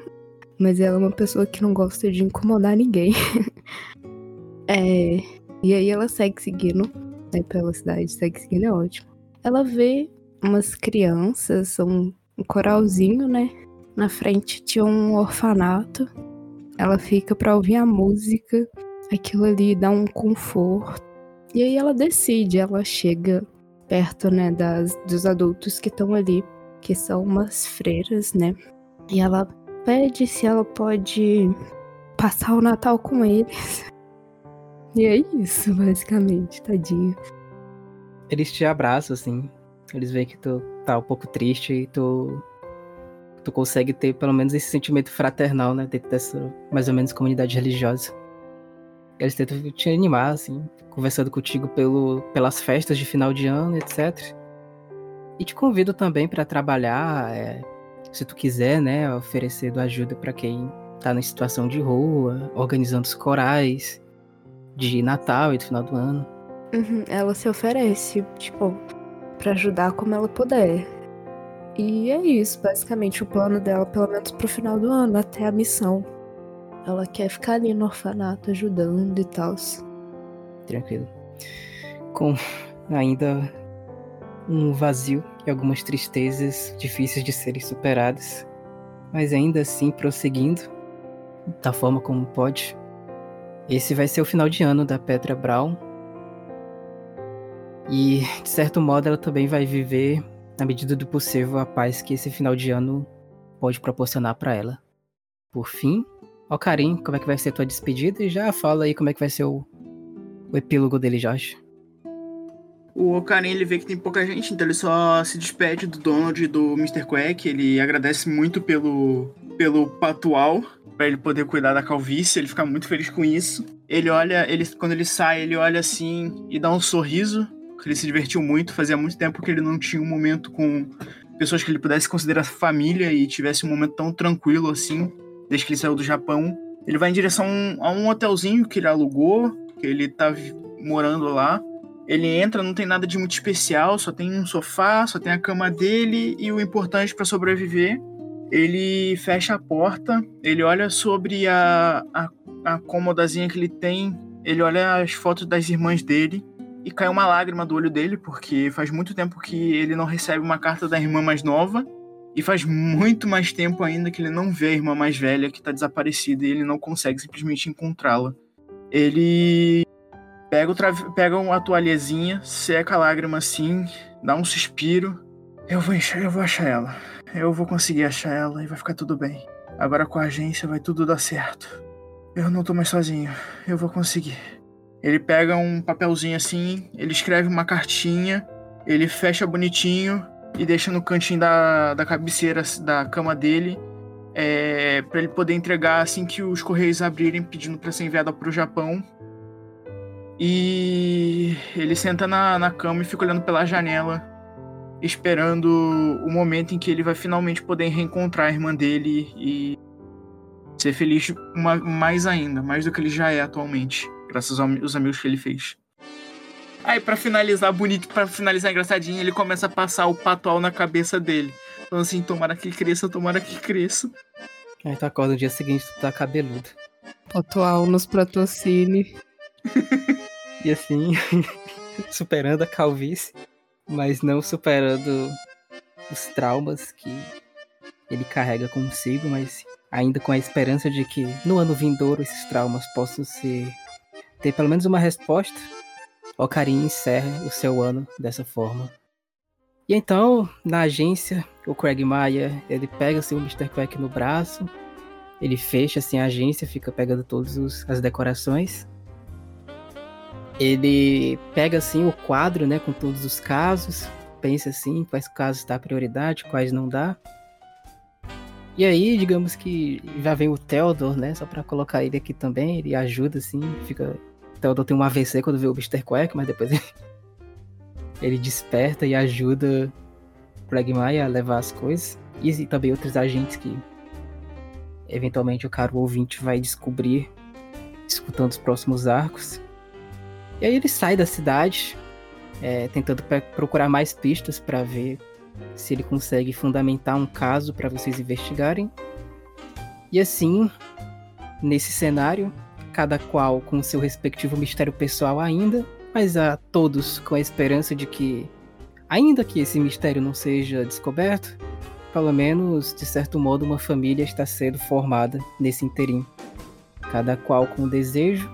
Mas ela é uma pessoa que não gosta de incomodar ninguém. [LAUGHS] é, e aí ela segue seguindo né, pela cidade, segue seguindo, é ótimo. Ela vê umas crianças, um, um coralzinho, né? Na frente tinha um orfanato. Ela fica pra ouvir a música. Aquilo ali dá um conforto. E aí ela decide, ela chega perto, né, das, dos adultos que estão ali, que são umas freiras, né? E ela pede se ela pode passar o Natal com eles. [LAUGHS] E é isso, basicamente, tadinho. Eles te abraçam, assim. Eles veem que tu tá um pouco triste e tu. Tu consegue ter pelo menos esse sentimento fraternal, né? Dentro dessa, mais ou menos, comunidade religiosa. Eles tentam te animar, assim, conversando contigo pelo, pelas festas de final de ano, etc. E te convido também para trabalhar, é, se tu quiser, né? Oferecendo ajuda para quem tá na situação de rua, organizando os corais de Natal e do final do ano. Uhum, ela se oferece, tipo, para ajudar como ela puder. E é isso, basicamente, o plano dela, pelo menos pro final do ano, até a missão. Ela quer ficar ali no orfanato ajudando e tal. Tranquilo. Com ainda um vazio e algumas tristezas difíceis de serem superadas, mas ainda assim prosseguindo da forma como pode. Esse vai ser o final de ano da Petra Brown. E, de certo modo, ela também vai viver, na medida do possível, a paz que esse final de ano pode proporcionar para ela. Por fim, ó Karim, como é que vai ser tua despedida? E já fala aí como é que vai ser o, o epílogo dele, Jorge. O Karim ele vê que tem pouca gente, então ele só se despede do Donald e do Mr. Quack. Ele agradece muito pelo, pelo patual para ele poder cuidar da calvície, ele fica muito feliz com isso. Ele olha, ele quando ele sai, ele olha assim e dá um sorriso, porque ele se divertiu muito, fazia muito tempo que ele não tinha um momento com pessoas que ele pudesse considerar família e tivesse um momento tão tranquilo assim, desde que ele saiu do Japão. Ele vai em direção a um hotelzinho que ele alugou, que ele tá morando lá. Ele entra, não tem nada de muito especial, só tem um sofá, só tem a cama dele e o importante para sobreviver ele fecha a porta, ele olha sobre a, a, a cômodazinha que ele tem, ele olha as fotos das irmãs dele e cai uma lágrima do olho dele, porque faz muito tempo que ele não recebe uma carta da irmã mais nova. E faz muito mais tempo ainda que ele não vê a irmã mais velha que está desaparecida e ele não consegue simplesmente encontrá-la. Ele pega, o pega uma toalhazinha, seca a lágrima assim, dá um suspiro. Eu vou, eu vou achar ela. Eu vou conseguir achar ela e vai ficar tudo bem. Agora com a agência vai tudo dar certo. Eu não tô mais sozinho. Eu vou conseguir. Ele pega um papelzinho assim, ele escreve uma cartinha, ele fecha bonitinho e deixa no cantinho da, da cabeceira da cama dele é, para ele poder entregar assim que os correios abrirem pedindo para ser enviada para o Japão. E ele senta na, na cama e fica olhando pela janela esperando o momento em que ele vai finalmente poder reencontrar a irmã dele e ser feliz uma, mais ainda, mais do que ele já é atualmente, graças aos amigos que ele fez. Aí, para finalizar bonito, para finalizar engraçadinho, ele começa a passar o patual na cabeça dele. Falando assim, tomara que cresça, tomara que cresça. Aí tu acorda no dia seguinte, tu tá cabeludo. Patual nos patrocine. e assim, [LAUGHS] superando a calvície mas não superando os traumas que ele carrega consigo, mas ainda com a esperança de que no ano vindouro esses traumas possam ser ter pelo menos uma resposta. O Karim encerra o seu ano dessa forma. E então, na agência, o Craig Maia, ele pega assim, o Mr. Quack no braço, ele fecha assim a agência, fica pegando todas as decorações ele pega assim o quadro, né, com todos os casos, pensa assim, quais casos dá prioridade, quais não dá. E aí, digamos que já vem o Theodore, né, só para colocar ele aqui também, ele ajuda assim, fica Theodore tem um AVC quando vê o Mr. Quack, mas depois ele, [LAUGHS] ele desperta e ajuda o Pragmai a levar as coisas. E também outros agentes que eventualmente o caro ouvinte vai descobrir escutando os próximos arcos. E aí ele sai da cidade, é, tentando procurar mais pistas para ver se ele consegue fundamentar um caso para vocês investigarem. E assim, nesse cenário, cada qual com seu respectivo mistério pessoal ainda, mas a todos com a esperança de que, ainda que esse mistério não seja descoberto, pelo menos, de certo modo, uma família está sendo formada nesse interim. Cada qual com um desejo,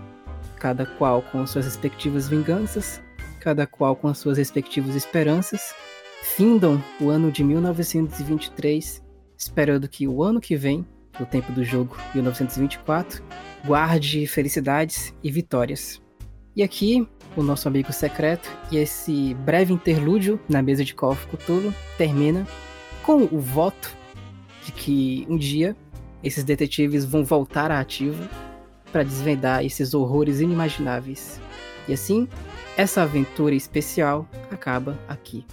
cada qual com suas respectivas vinganças, cada qual com as suas respectivas esperanças, findam o ano de 1923, esperando que o ano que vem, no tempo do jogo 1924, guarde felicidades e vitórias. E aqui, o nosso amigo secreto e esse breve interlúdio na mesa de Call of Cthulhu termina com o voto de que um dia esses detetives vão voltar à ativa para desvendar esses horrores inimagináveis. E assim, essa aventura especial acaba aqui.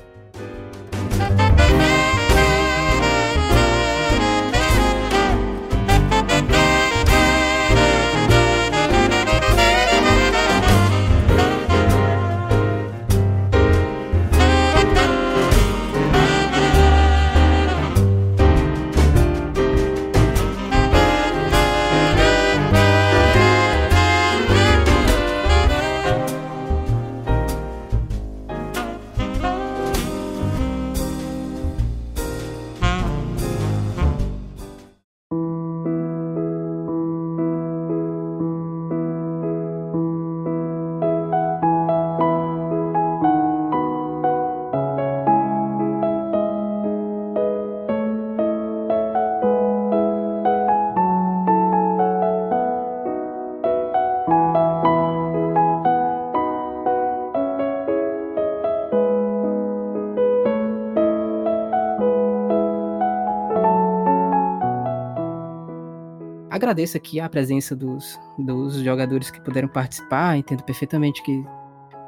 Agradeço aqui a presença dos, dos jogadores que puderam participar. Entendo perfeitamente que,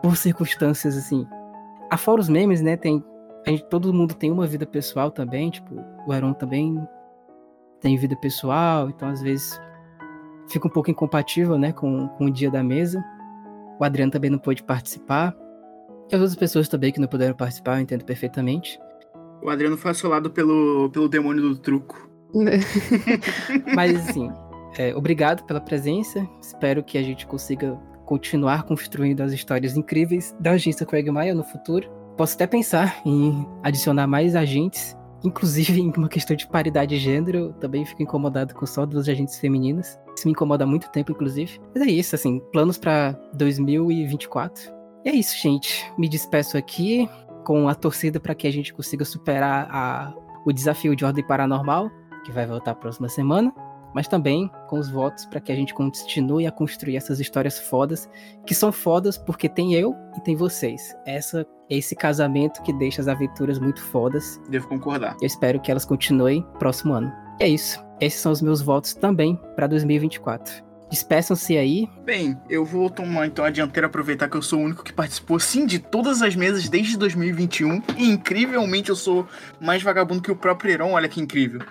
por circunstâncias assim, afora os memes, né? Tem, a gente, todo mundo tem uma vida pessoal também. Tipo, o Aaron também tem vida pessoal, então às vezes fica um pouco incompatível, né, com, com o dia da mesa. O Adriano também não pôde participar. E as outras pessoas também que não puderam participar, eu entendo perfeitamente. O Adriano foi assolado pelo, pelo demônio do truco. [LAUGHS] Mas assim, é, obrigado pela presença. Espero que a gente consiga continuar construindo as histórias incríveis da agência Quagmire no futuro. Posso até pensar em adicionar mais agentes, inclusive em uma questão de paridade de gênero. Também fico incomodado com só duas agentes femininas. Isso me incomoda há muito tempo, inclusive. Mas é isso, assim, planos para 2024. E é isso, gente. Me despeço aqui com a torcida para que a gente consiga superar a, o desafio de ordem paranormal, que vai voltar a próxima semana mas também com os votos para que a gente continue a construir essas histórias fodas, que são fodas porque tem eu e tem vocês. Essa esse casamento que deixa as aventuras muito fodas. Devo concordar. Eu espero que elas continuem próximo ano. E é isso. Esses são os meus votos também para 2024. Despeçam-se aí. Bem, eu vou tomar então a dianteira, aproveitar que eu sou o único que participou sim de todas as mesas desde 2021. E incrivelmente eu sou mais vagabundo que o próprio Heron, olha que incrível.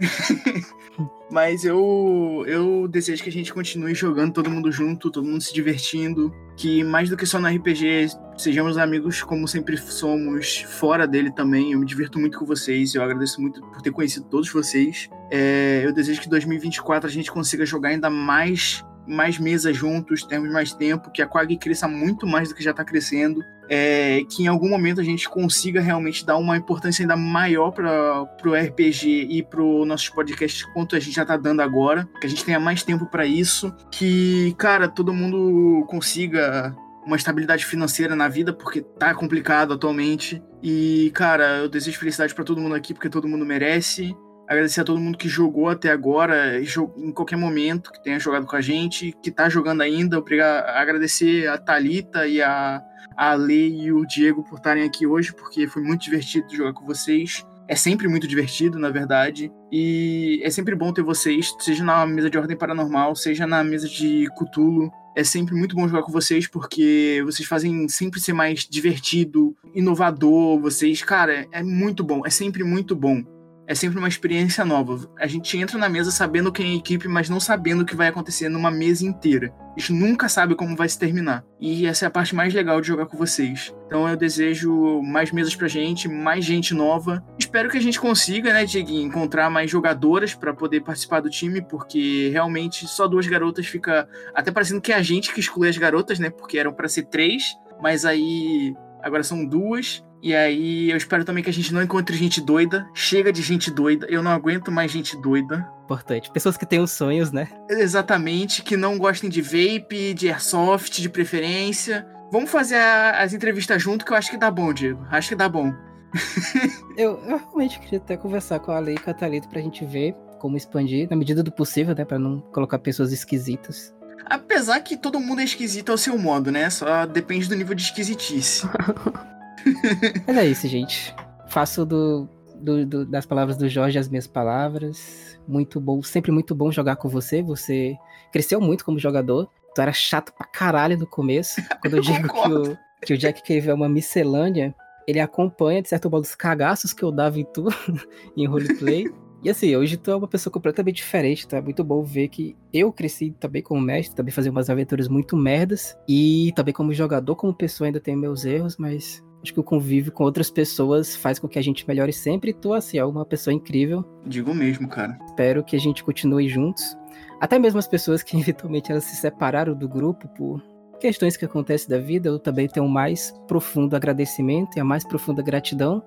[LAUGHS] Mas eu, eu desejo que a gente continue jogando todo mundo junto, todo mundo se divertindo. Que mais do que só no RPG, sejamos amigos como sempre somos fora dele também. Eu me divirto muito com vocês. Eu agradeço muito por ter conhecido todos vocês. É, eu desejo que 2024 a gente consiga jogar ainda mais mais mesas juntos, termos mais tempo, que a Quag cresça muito mais do que já está crescendo, é, que em algum momento a gente consiga realmente dar uma importância ainda maior para o RPG e para os nossos podcasts quanto a gente já está dando agora, que a gente tenha mais tempo para isso, que, cara, todo mundo consiga uma estabilidade financeira na vida, porque tá complicado atualmente. E, cara, eu desejo felicidade para todo mundo aqui, porque todo mundo merece. Agradecer a todo mundo que jogou até agora, em qualquer momento, que tenha jogado com a gente, que tá jogando ainda. Obrigado, agradecer a Talita e a, a Ale e o Diego por estarem aqui hoje, porque foi muito divertido jogar com vocês. É sempre muito divertido, na verdade. E é sempre bom ter vocês, seja na mesa de ordem paranormal, seja na mesa de Cthulhu. É sempre muito bom jogar com vocês, porque vocês fazem sempre ser mais divertido, inovador. Vocês, cara, é muito bom. É sempre muito bom é sempre uma experiência nova. A gente entra na mesa sabendo quem é a equipe, mas não sabendo o que vai acontecer numa mesa inteira. A gente nunca sabe como vai se terminar. E essa é a parte mais legal de jogar com vocês. Então eu desejo mais mesas pra gente, mais gente nova. Espero que a gente consiga, né, Diego, encontrar mais jogadoras para poder participar do time, porque realmente só duas garotas fica até parecendo que é a gente que exclui as garotas, né? Porque eram para ser três, mas aí agora são duas. E aí eu espero também que a gente não encontre gente doida. Chega de gente doida. Eu não aguento mais gente doida. Importante. Pessoas que tenham sonhos, né? Exatamente. Que não gostem de vape, de airsoft, de preferência. Vamos fazer a, as entrevistas junto que eu acho que dá bom, Diego. Acho que dá bom. [LAUGHS] eu, eu, realmente queria até conversar com a Lei e com a Thalita pra gente ver como expandir, na medida do possível, né? Pra não colocar pessoas esquisitas. Apesar que todo mundo é esquisito ao seu modo, né? Só depende do nível de esquisitice. [LAUGHS] [LAUGHS] Mas é isso, gente. Faço do, do, do, das palavras do Jorge as minhas palavras. Muito bom, sempre muito bom jogar com você. Você cresceu muito como jogador. Tu era chato pra caralho no começo. [LAUGHS] Quando eu digo que o, que o Jack Cave é uma miscelânea, ele acompanha, de certo modo, os cagaços que eu dava em tu, [LAUGHS] em roleplay. E assim, hoje tu é uma pessoa completamente diferente, tá? É muito bom ver que eu cresci também como mestre, também fazia umas aventuras muito merdas. E também como jogador, como pessoa, ainda tenho meus erros, mas Acho que o convívio com outras pessoas faz com que a gente melhore sempre. E tu, assim, é uma pessoa incrível. Digo mesmo, cara. Espero que a gente continue juntos. Até mesmo as pessoas que [LAUGHS] eventualmente elas se separaram do grupo por questões que acontecem da vida, eu também tenho um mais profundo agradecimento e a mais profunda gratidão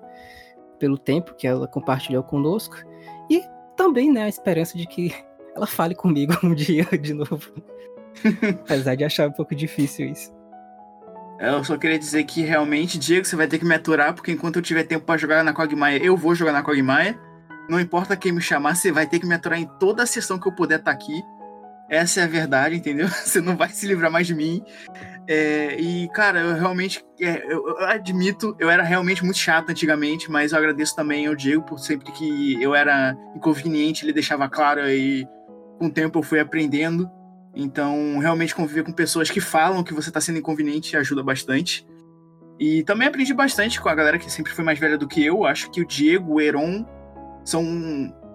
pelo tempo que ela compartilhou conosco. E também, né, a esperança de que [LAUGHS] ela fale comigo [LAUGHS] um dia de novo. Apesar de achar um pouco difícil isso. Eu só queria dizer que realmente, Diego, você vai ter que me aturar, porque enquanto eu tiver tempo para jogar na Quagmire, eu vou jogar na Quagmire. Não importa quem me chamar, você vai ter que me aturar em toda a sessão que eu puder estar tá aqui. Essa é a verdade, entendeu? [LAUGHS] Você não vai se livrar mais de mim. É, e, cara, eu realmente. É, eu, eu, admito, eu era realmente muito chato antigamente, mas eu agradeço também ao Diego por sempre que eu era inconveniente, ele deixava claro e com o tempo eu fui aprendendo. Então, realmente conviver com pessoas que falam que você está sendo inconveniente ajuda bastante. E também aprendi bastante com a galera que sempre foi mais velha do que eu. Acho que o Diego, o Heron são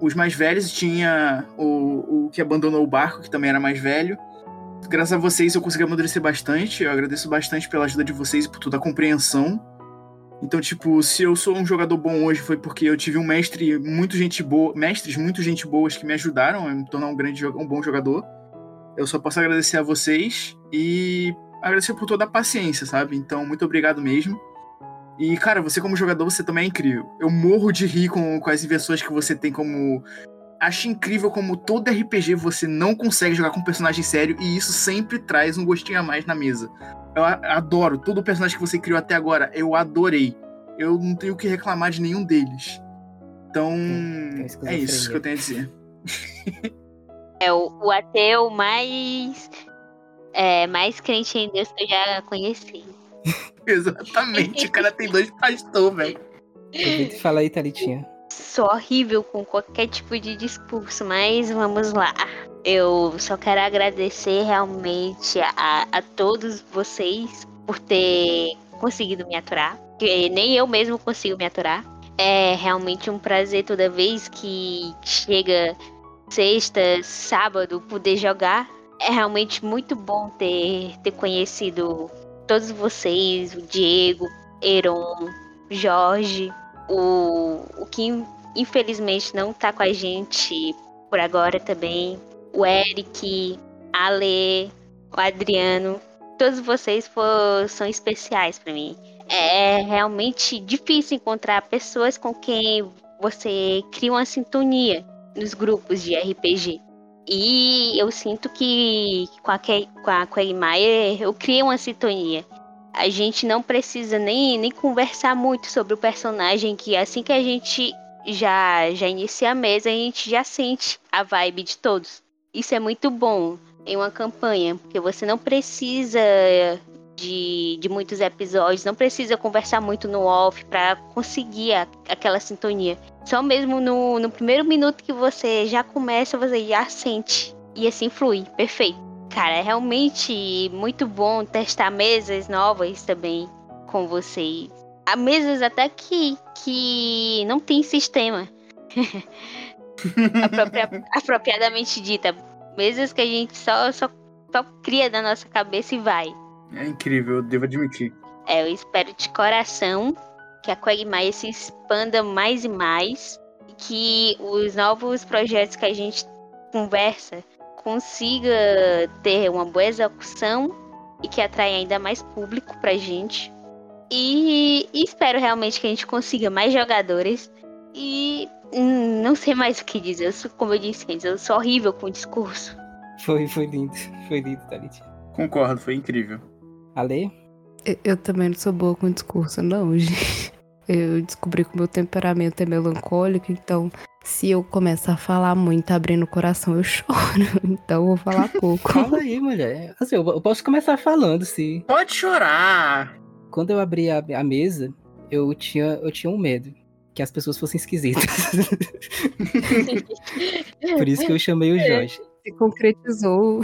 os mais velhos. Tinha o, o que abandonou o barco, que também era mais velho. Graças a vocês eu consegui amadurecer bastante. Eu agradeço bastante pela ajuda de vocês e por toda a compreensão. Então, tipo, se eu sou um jogador bom hoje foi porque eu tive um mestre muito gente boa, mestres muito gente boas que me ajudaram a me tornar um grande um bom jogador. Eu só posso agradecer a vocês e agradecer por toda a paciência, sabe? Então, muito obrigado mesmo. E, cara, você como jogador, você também é incrível. Eu morro de rir com, com as invenções que você tem como. Acho incrível como todo RPG você não consegue jogar com um personagem sério e isso sempre traz um gostinho a mais na mesa. Eu adoro todo o personagem que você criou até agora. Eu adorei. Eu não tenho o que reclamar de nenhum deles. Então, é isso que eu tenho a dizer. [LAUGHS] É o, o ateu mais, é, mais crente em Deus que eu já conheci. [LAUGHS] Exatamente, o cara tem dois pastores, velho. Fala aí, Thalitinha. Sou horrível com qualquer tipo de discurso, mas vamos lá. Eu só quero agradecer realmente a, a todos vocês por ter conseguido me aturar. Que nem eu mesmo consigo me aturar. É realmente um prazer toda vez que chega sexta, sábado, poder jogar. É realmente muito bom ter, ter conhecido todos vocês, o Diego, Eron, Jorge, o, o Kim infelizmente não tá com a gente por agora também, o Eric, Ale, o Adriano, todos vocês for, são especiais para mim. É realmente difícil encontrar pessoas com quem você cria uma sintonia nos grupos de RPG. E eu sinto que com a, com a Quagmire eu criei uma sintonia. A gente não precisa nem, nem conversar muito sobre o personagem, que assim que a gente já, já inicia a mesa, a gente já sente a vibe de todos. Isso é muito bom em uma campanha, porque você não precisa de, de muitos episódios, não precisa conversar muito no off para conseguir a, aquela sintonia. Só mesmo no, no primeiro minuto que você já começa, você já sente. E assim flui, perfeito. Cara, é realmente muito bom testar mesas novas também com vocês. Há mesas até que, que não tem sistema. [LAUGHS] Apropria- apropriadamente dita. Mesas que a gente só, só, só cria da nossa cabeça e vai. É incrível, eu devo admitir. É, eu espero de coração que a Quagmire se expanda mais e mais e que os novos projetos que a gente conversa consiga ter uma boa execução e que atraia ainda mais público pra gente. E, e espero realmente que a gente consiga mais jogadores. E hum, não sei mais o que dizer. Eu sou, como eu disse antes, eu sou horrível com discurso. Foi, foi lindo. Foi lindo, Thalita. Concordo, foi incrível. Ale? Eu, eu também não sou boa com discurso, não, [LAUGHS] gente. Eu descobri que o meu temperamento é melancólico, então se eu começar a falar muito, abrindo o coração, eu choro. [LAUGHS] Então eu vou falar [LAUGHS] pouco. Fala aí, mulher. Assim, eu, eu posso começar falando, se. Pode chorar! Quando eu abri a, a mesa, eu tinha, eu tinha um medo. Que as pessoas fossem esquisitas. Por isso que eu chamei o Jorge. Se concretizou.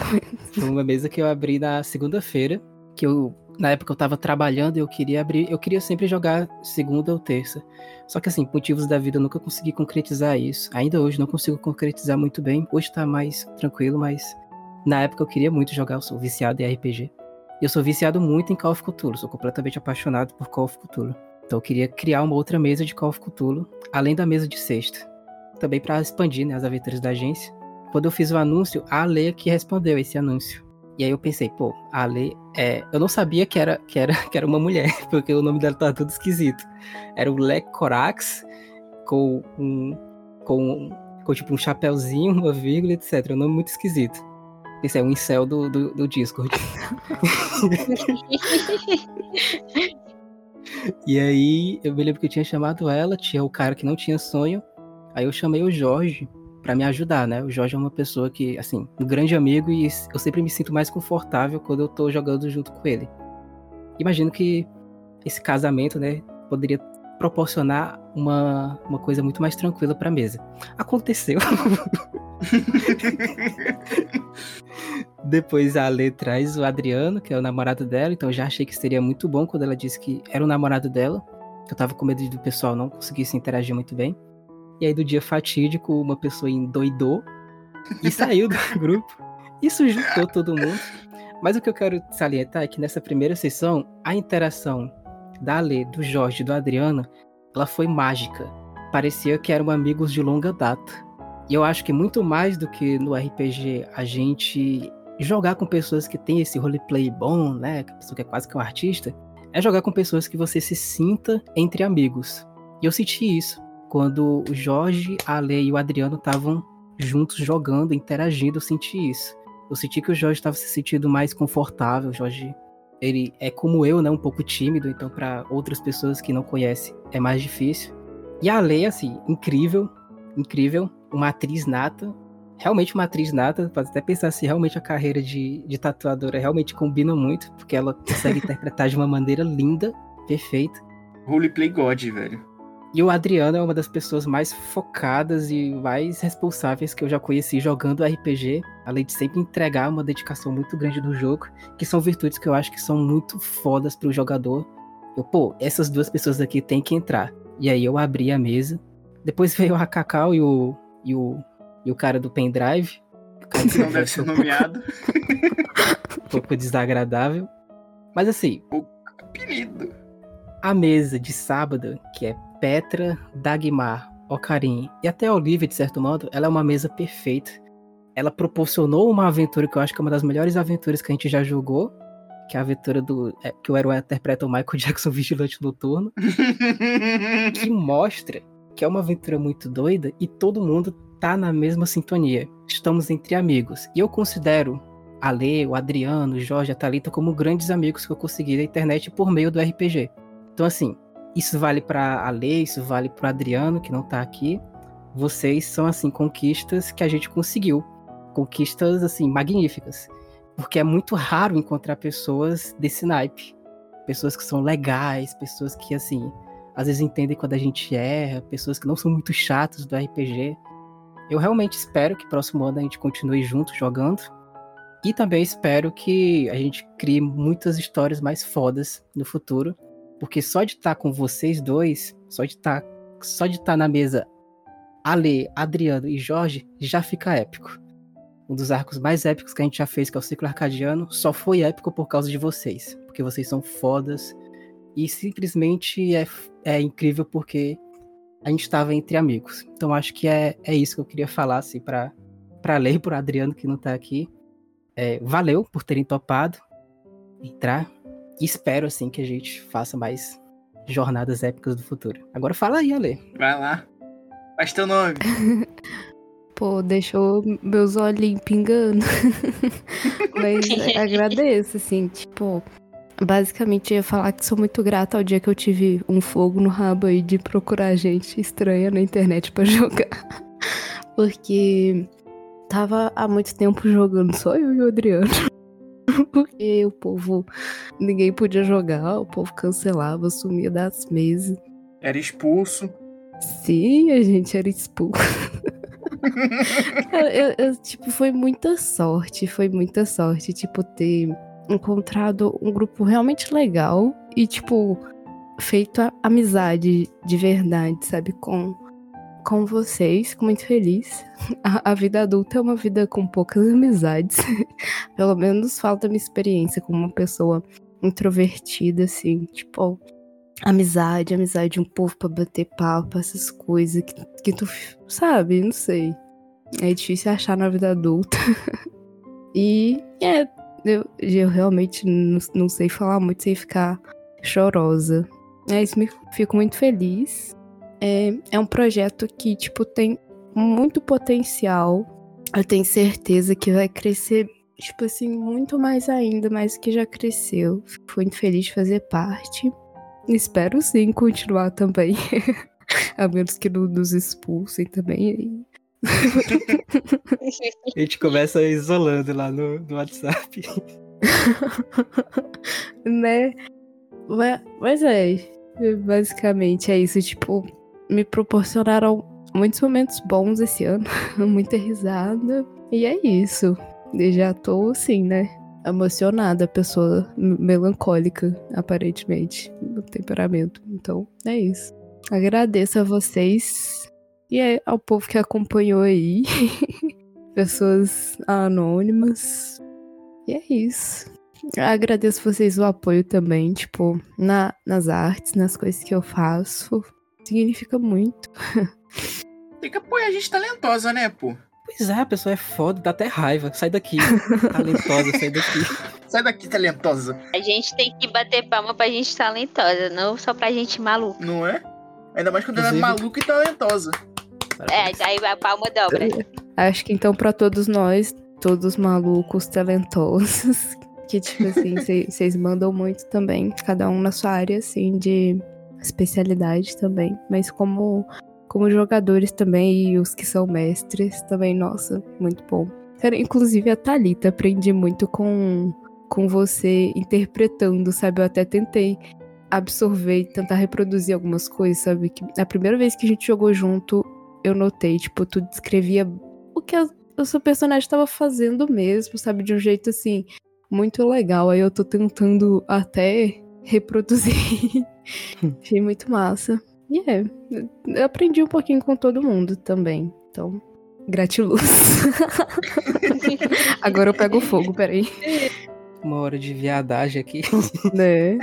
Foi uma mesa que eu abri na segunda-feira, que eu na época eu tava trabalhando eu queria abrir, eu queria sempre jogar segunda ou terça. Só que assim, motivos da vida eu nunca consegui concretizar isso. Ainda hoje não consigo concretizar muito bem. Hoje tá mais tranquilo, mas na época eu queria muito jogar, eu sou viciado em RPG. Eu sou viciado muito em Call of Cthulhu, sou completamente apaixonado por Call of Cthulhu. Então eu queria criar uma outra mesa de Call of Cthulhu, além da mesa de sexta. Também para expandir né, as aventuras da agência. Quando eu fiz o anúncio, a Ale que respondeu esse anúncio. E aí eu pensei, pô, a Ale, é... eu não sabia que era, que, era, [LAUGHS] que era uma mulher, [LAUGHS] porque o nome dela tava tudo esquisito. Era o Le Corax, com um, com, com tipo um chapéuzinho, uma vírgula, etc. Um nome muito esquisito. Esse é um incel do, do, do Discord. [LAUGHS] e aí eu me lembro que eu tinha chamado ela, tinha o cara que não tinha sonho. Aí eu chamei o Jorge para me ajudar, né? O Jorge é uma pessoa que, assim, um grande amigo e eu sempre me sinto mais confortável quando eu tô jogando junto com ele. Imagino que esse casamento, né, poderia proporcionar uma, uma coisa muito mais tranquila pra mesa. Aconteceu. [LAUGHS] Depois a Ale traz o Adriano, que é o namorado dela, então eu já achei que seria muito bom quando ela disse que era o namorado dela. Eu tava com medo do pessoal não conseguisse interagir muito bem. E aí, do dia fatídico, uma pessoa endoidou e saiu do [LAUGHS] grupo. Isso juntou todo mundo. Mas o que eu quero salientar é que nessa primeira sessão, a interação da Ale, do Jorge e do Adriano, ela foi mágica. Parecia que eram amigos de longa data. E eu acho que muito mais do que no RPG a gente jogar com pessoas que têm esse roleplay bom, né? Que a pessoa que é quase que um artista, é jogar com pessoas que você se sinta entre amigos. E eu senti isso quando o Jorge, a Ale e o Adriano estavam juntos jogando, interagindo, eu senti isso. Eu senti que o Jorge estava se sentindo mais confortável. O Jorge, ele é como eu, né, um pouco tímido, então para outras pessoas que não conhecem é mais difícil. E a Ale, assim, incrível, incrível, uma atriz nata, realmente uma atriz nata, pode até pensar se realmente a carreira de, de tatuadora realmente combina muito, porque ela consegue [LAUGHS] interpretar de uma maneira linda, perfeita. Roleplay God, velho. E o Adriano é uma das pessoas mais focadas e mais responsáveis que eu já conheci jogando RPG, além de sempre entregar uma dedicação muito grande no jogo, que são virtudes que eu acho que são muito fodas pro jogador. Eu, pô, essas duas pessoas aqui têm que entrar. E aí eu abri a mesa. Depois [LAUGHS] veio a Cacau e o, e o, e o cara do pendrive. O cara que não deve ser nomeado. um [LAUGHS] pouco desagradável. Mas assim. O apelido. A mesa de sábado, que é Petra, Dagmar, Ocarim e até a Olivia, de certo modo, ela é uma mesa perfeita. Ela proporcionou uma aventura que eu acho que é uma das melhores aventuras que a gente já jogou, que é a aventura do é, que o herói interpreta o Michael [LAUGHS] Jackson Vigilante Noturno, [LAUGHS] que mostra que é uma aventura muito doida e todo mundo tá na mesma sintonia. Estamos entre amigos. E eu considero a Lê, o Adriano, o Jorge, a Thalita como grandes amigos que eu consegui na internet por meio do RPG. Então, assim, isso vale para a Lei, isso vale para o Adriano, que não está aqui. Vocês são, assim, conquistas que a gente conseguiu. Conquistas, assim, magníficas. Porque é muito raro encontrar pessoas desse naipe. Pessoas que são legais, pessoas que, assim, às vezes entendem quando a gente erra, pessoas que não são muito chatas do RPG. Eu realmente espero que próximo ano a gente continue junto jogando. E também espero que a gente crie muitas histórias mais fodas no futuro. Porque só de estar tá com vocês dois, só de estar, tá, só de estar tá na mesa Ale, Adriano e Jorge, já fica épico. Um dos arcos mais épicos que a gente já fez, que é o Ciclo Arcadiano, só foi épico por causa de vocês. Porque vocês são fodas. E simplesmente é, é incrível porque a gente estava entre amigos. Então acho que é, é isso que eu queria falar, assim, pra, pra ler pro Adriano que não tá aqui. É, valeu por terem topado entrar. E espero, assim, que a gente faça mais jornadas épicas do futuro. Agora fala aí, Ale. Vai lá. Faz teu nome. [LAUGHS] Pô, deixou meus olhinhos pingando. [LAUGHS] Mas [LAUGHS] agradeço, assim, tipo. Basicamente, eu ia falar que sou muito grata ao dia que eu tive um fogo no rabo aí de procurar gente estranha na internet para jogar. Porque tava há muito tempo jogando só eu e o Adriano. [LAUGHS] Porque o povo. Ninguém podia jogar, o povo cancelava, sumia das mesas. Era expulso. Sim, a gente era expulso. [LAUGHS] Cara, eu, eu, tipo, foi muita sorte, foi muita sorte, tipo, ter encontrado um grupo realmente legal e, tipo, feito amizade de verdade, sabe? Com, com vocês, fico muito feliz. A, a, vida adulta é uma vida com poucas [LAUGHS] amizades. Pelo menos falta minha experiência como uma pessoa introvertida, assim, tipo, amizade, amizade de um povo pra bater papo, essas coisas que, que tu, sabe, não sei. É difícil achar na vida adulta. [LAUGHS] e é, eu, eu realmente não, não, sei falar muito sem ficar chorosa. É isso, me fico muito feliz. É, é um projeto que, tipo, tem muito potencial. Eu tenho certeza que vai crescer, tipo assim, muito mais ainda, mais que já cresceu. Fico muito feliz de fazer parte. Espero sim continuar também. [LAUGHS] A menos que não nos expulsem também. [LAUGHS] a gente começa isolando lá no, no WhatsApp. [LAUGHS] né? Mas, mas é, basicamente é isso. Tipo, me proporcionaram muitos momentos bons esse ano, [LAUGHS] muita risada. E é isso. E já tô assim, né? Emocionada, pessoa melancólica, aparentemente, no temperamento. Então, é isso. Agradeço a vocês e é ao povo que acompanhou aí. [LAUGHS] Pessoas anônimas. E é isso. Agradeço vocês o apoio também, tipo, na, nas artes, nas coisas que eu faço. Significa muito. Tem que apoiar a gente talentosa, né, pô? Pois é, a pessoa é foda, dá até raiva. Sai daqui, [LAUGHS] talentosa, sai daqui. Sai daqui, talentosa. A gente tem que bater palma pra gente talentosa, não só pra gente maluco. Não é? Ainda mais quando Inclusive... ela é maluca e talentosa. É, daí a palma dobra. Acho que então para todos nós, todos malucos, talentosos, [LAUGHS] que tipo assim, vocês mandam muito também, cada um na sua área assim de especialidade também, mas como como jogadores também e os que são mestres também, nossa, muito bom. Cara, inclusive a Talita aprendi muito com com você interpretando, sabe? Eu até tentei absorver e tentar reproduzir algumas coisas, sabe? Que a primeira vez que a gente jogou junto, eu notei, tipo, tu descrevia o que a, o seu personagem estava fazendo mesmo, sabe? De um jeito assim, muito legal. Aí eu tô tentando até reproduzir. [LAUGHS] Achei muito massa. E é, eu aprendi um pouquinho com todo mundo também. Então, gratiluz. [LAUGHS] Agora eu pego fogo, peraí [LAUGHS] uma hora de viadagem aqui. [LAUGHS] Né?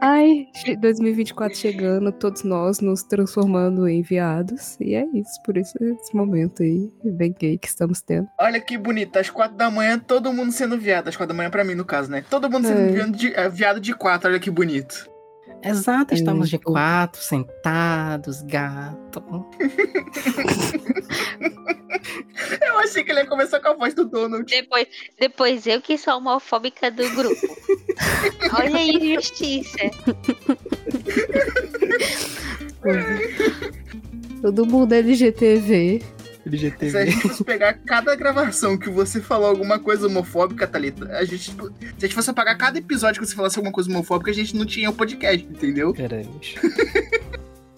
Ai, 2024 chegando, todos nós nos transformando em viados. E é isso, por isso esse momento aí, bem gay que estamos tendo. Olha que bonito, às quatro da manhã, todo mundo sendo viado. Às quatro da manhã pra mim, no caso, né? Todo mundo sendo é. viado, de, é, viado de quatro, olha que bonito. Exato, estamos de quatro, sentados, gato. [LAUGHS] Eu achei que ele ia começar com a voz do Donald. Depois, depois eu que sou a homofóbica do grupo. [LAUGHS] Olha a injustiça. [LAUGHS] Todo mundo é LGTV. LGTV. Se a gente fosse pegar cada gravação que você falou alguma coisa homofóbica, Thalita, a gente. Se a gente fosse apagar cada episódio que você falasse alguma coisa homofóbica, a gente não tinha o um podcast, entendeu? Caramba.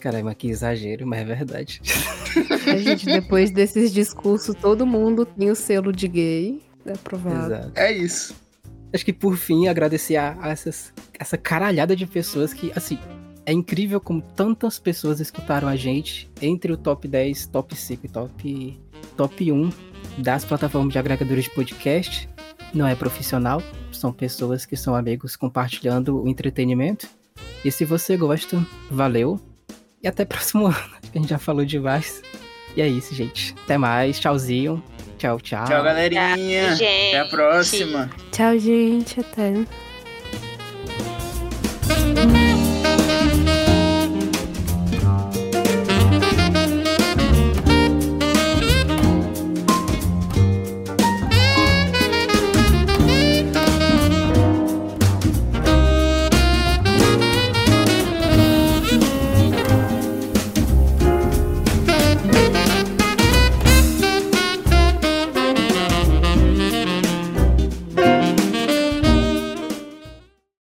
Caramba, que exagero, mas é verdade. A gente, depois desses discursos, todo mundo tem o selo de gay aprovado. Exato. É isso. Acho que por fim, agradecer a, a essas, essa caralhada de pessoas que, assim, É incrível como tantas pessoas escutaram a gente entre o top 10, top 5 e top, top 1 das plataformas de agregadores de podcast. Não é profissional, são pessoas que são amigos compartilhando o entretenimento. E se você gosta, valeu. E até [LAUGHS] próximo ano. A gente já falou demais. E é isso, gente. Até mais. Tchauzinho. Tchau, tchau. Tchau, galerinha. Tchau, gente. Até a próxima. Tchau, gente. Até.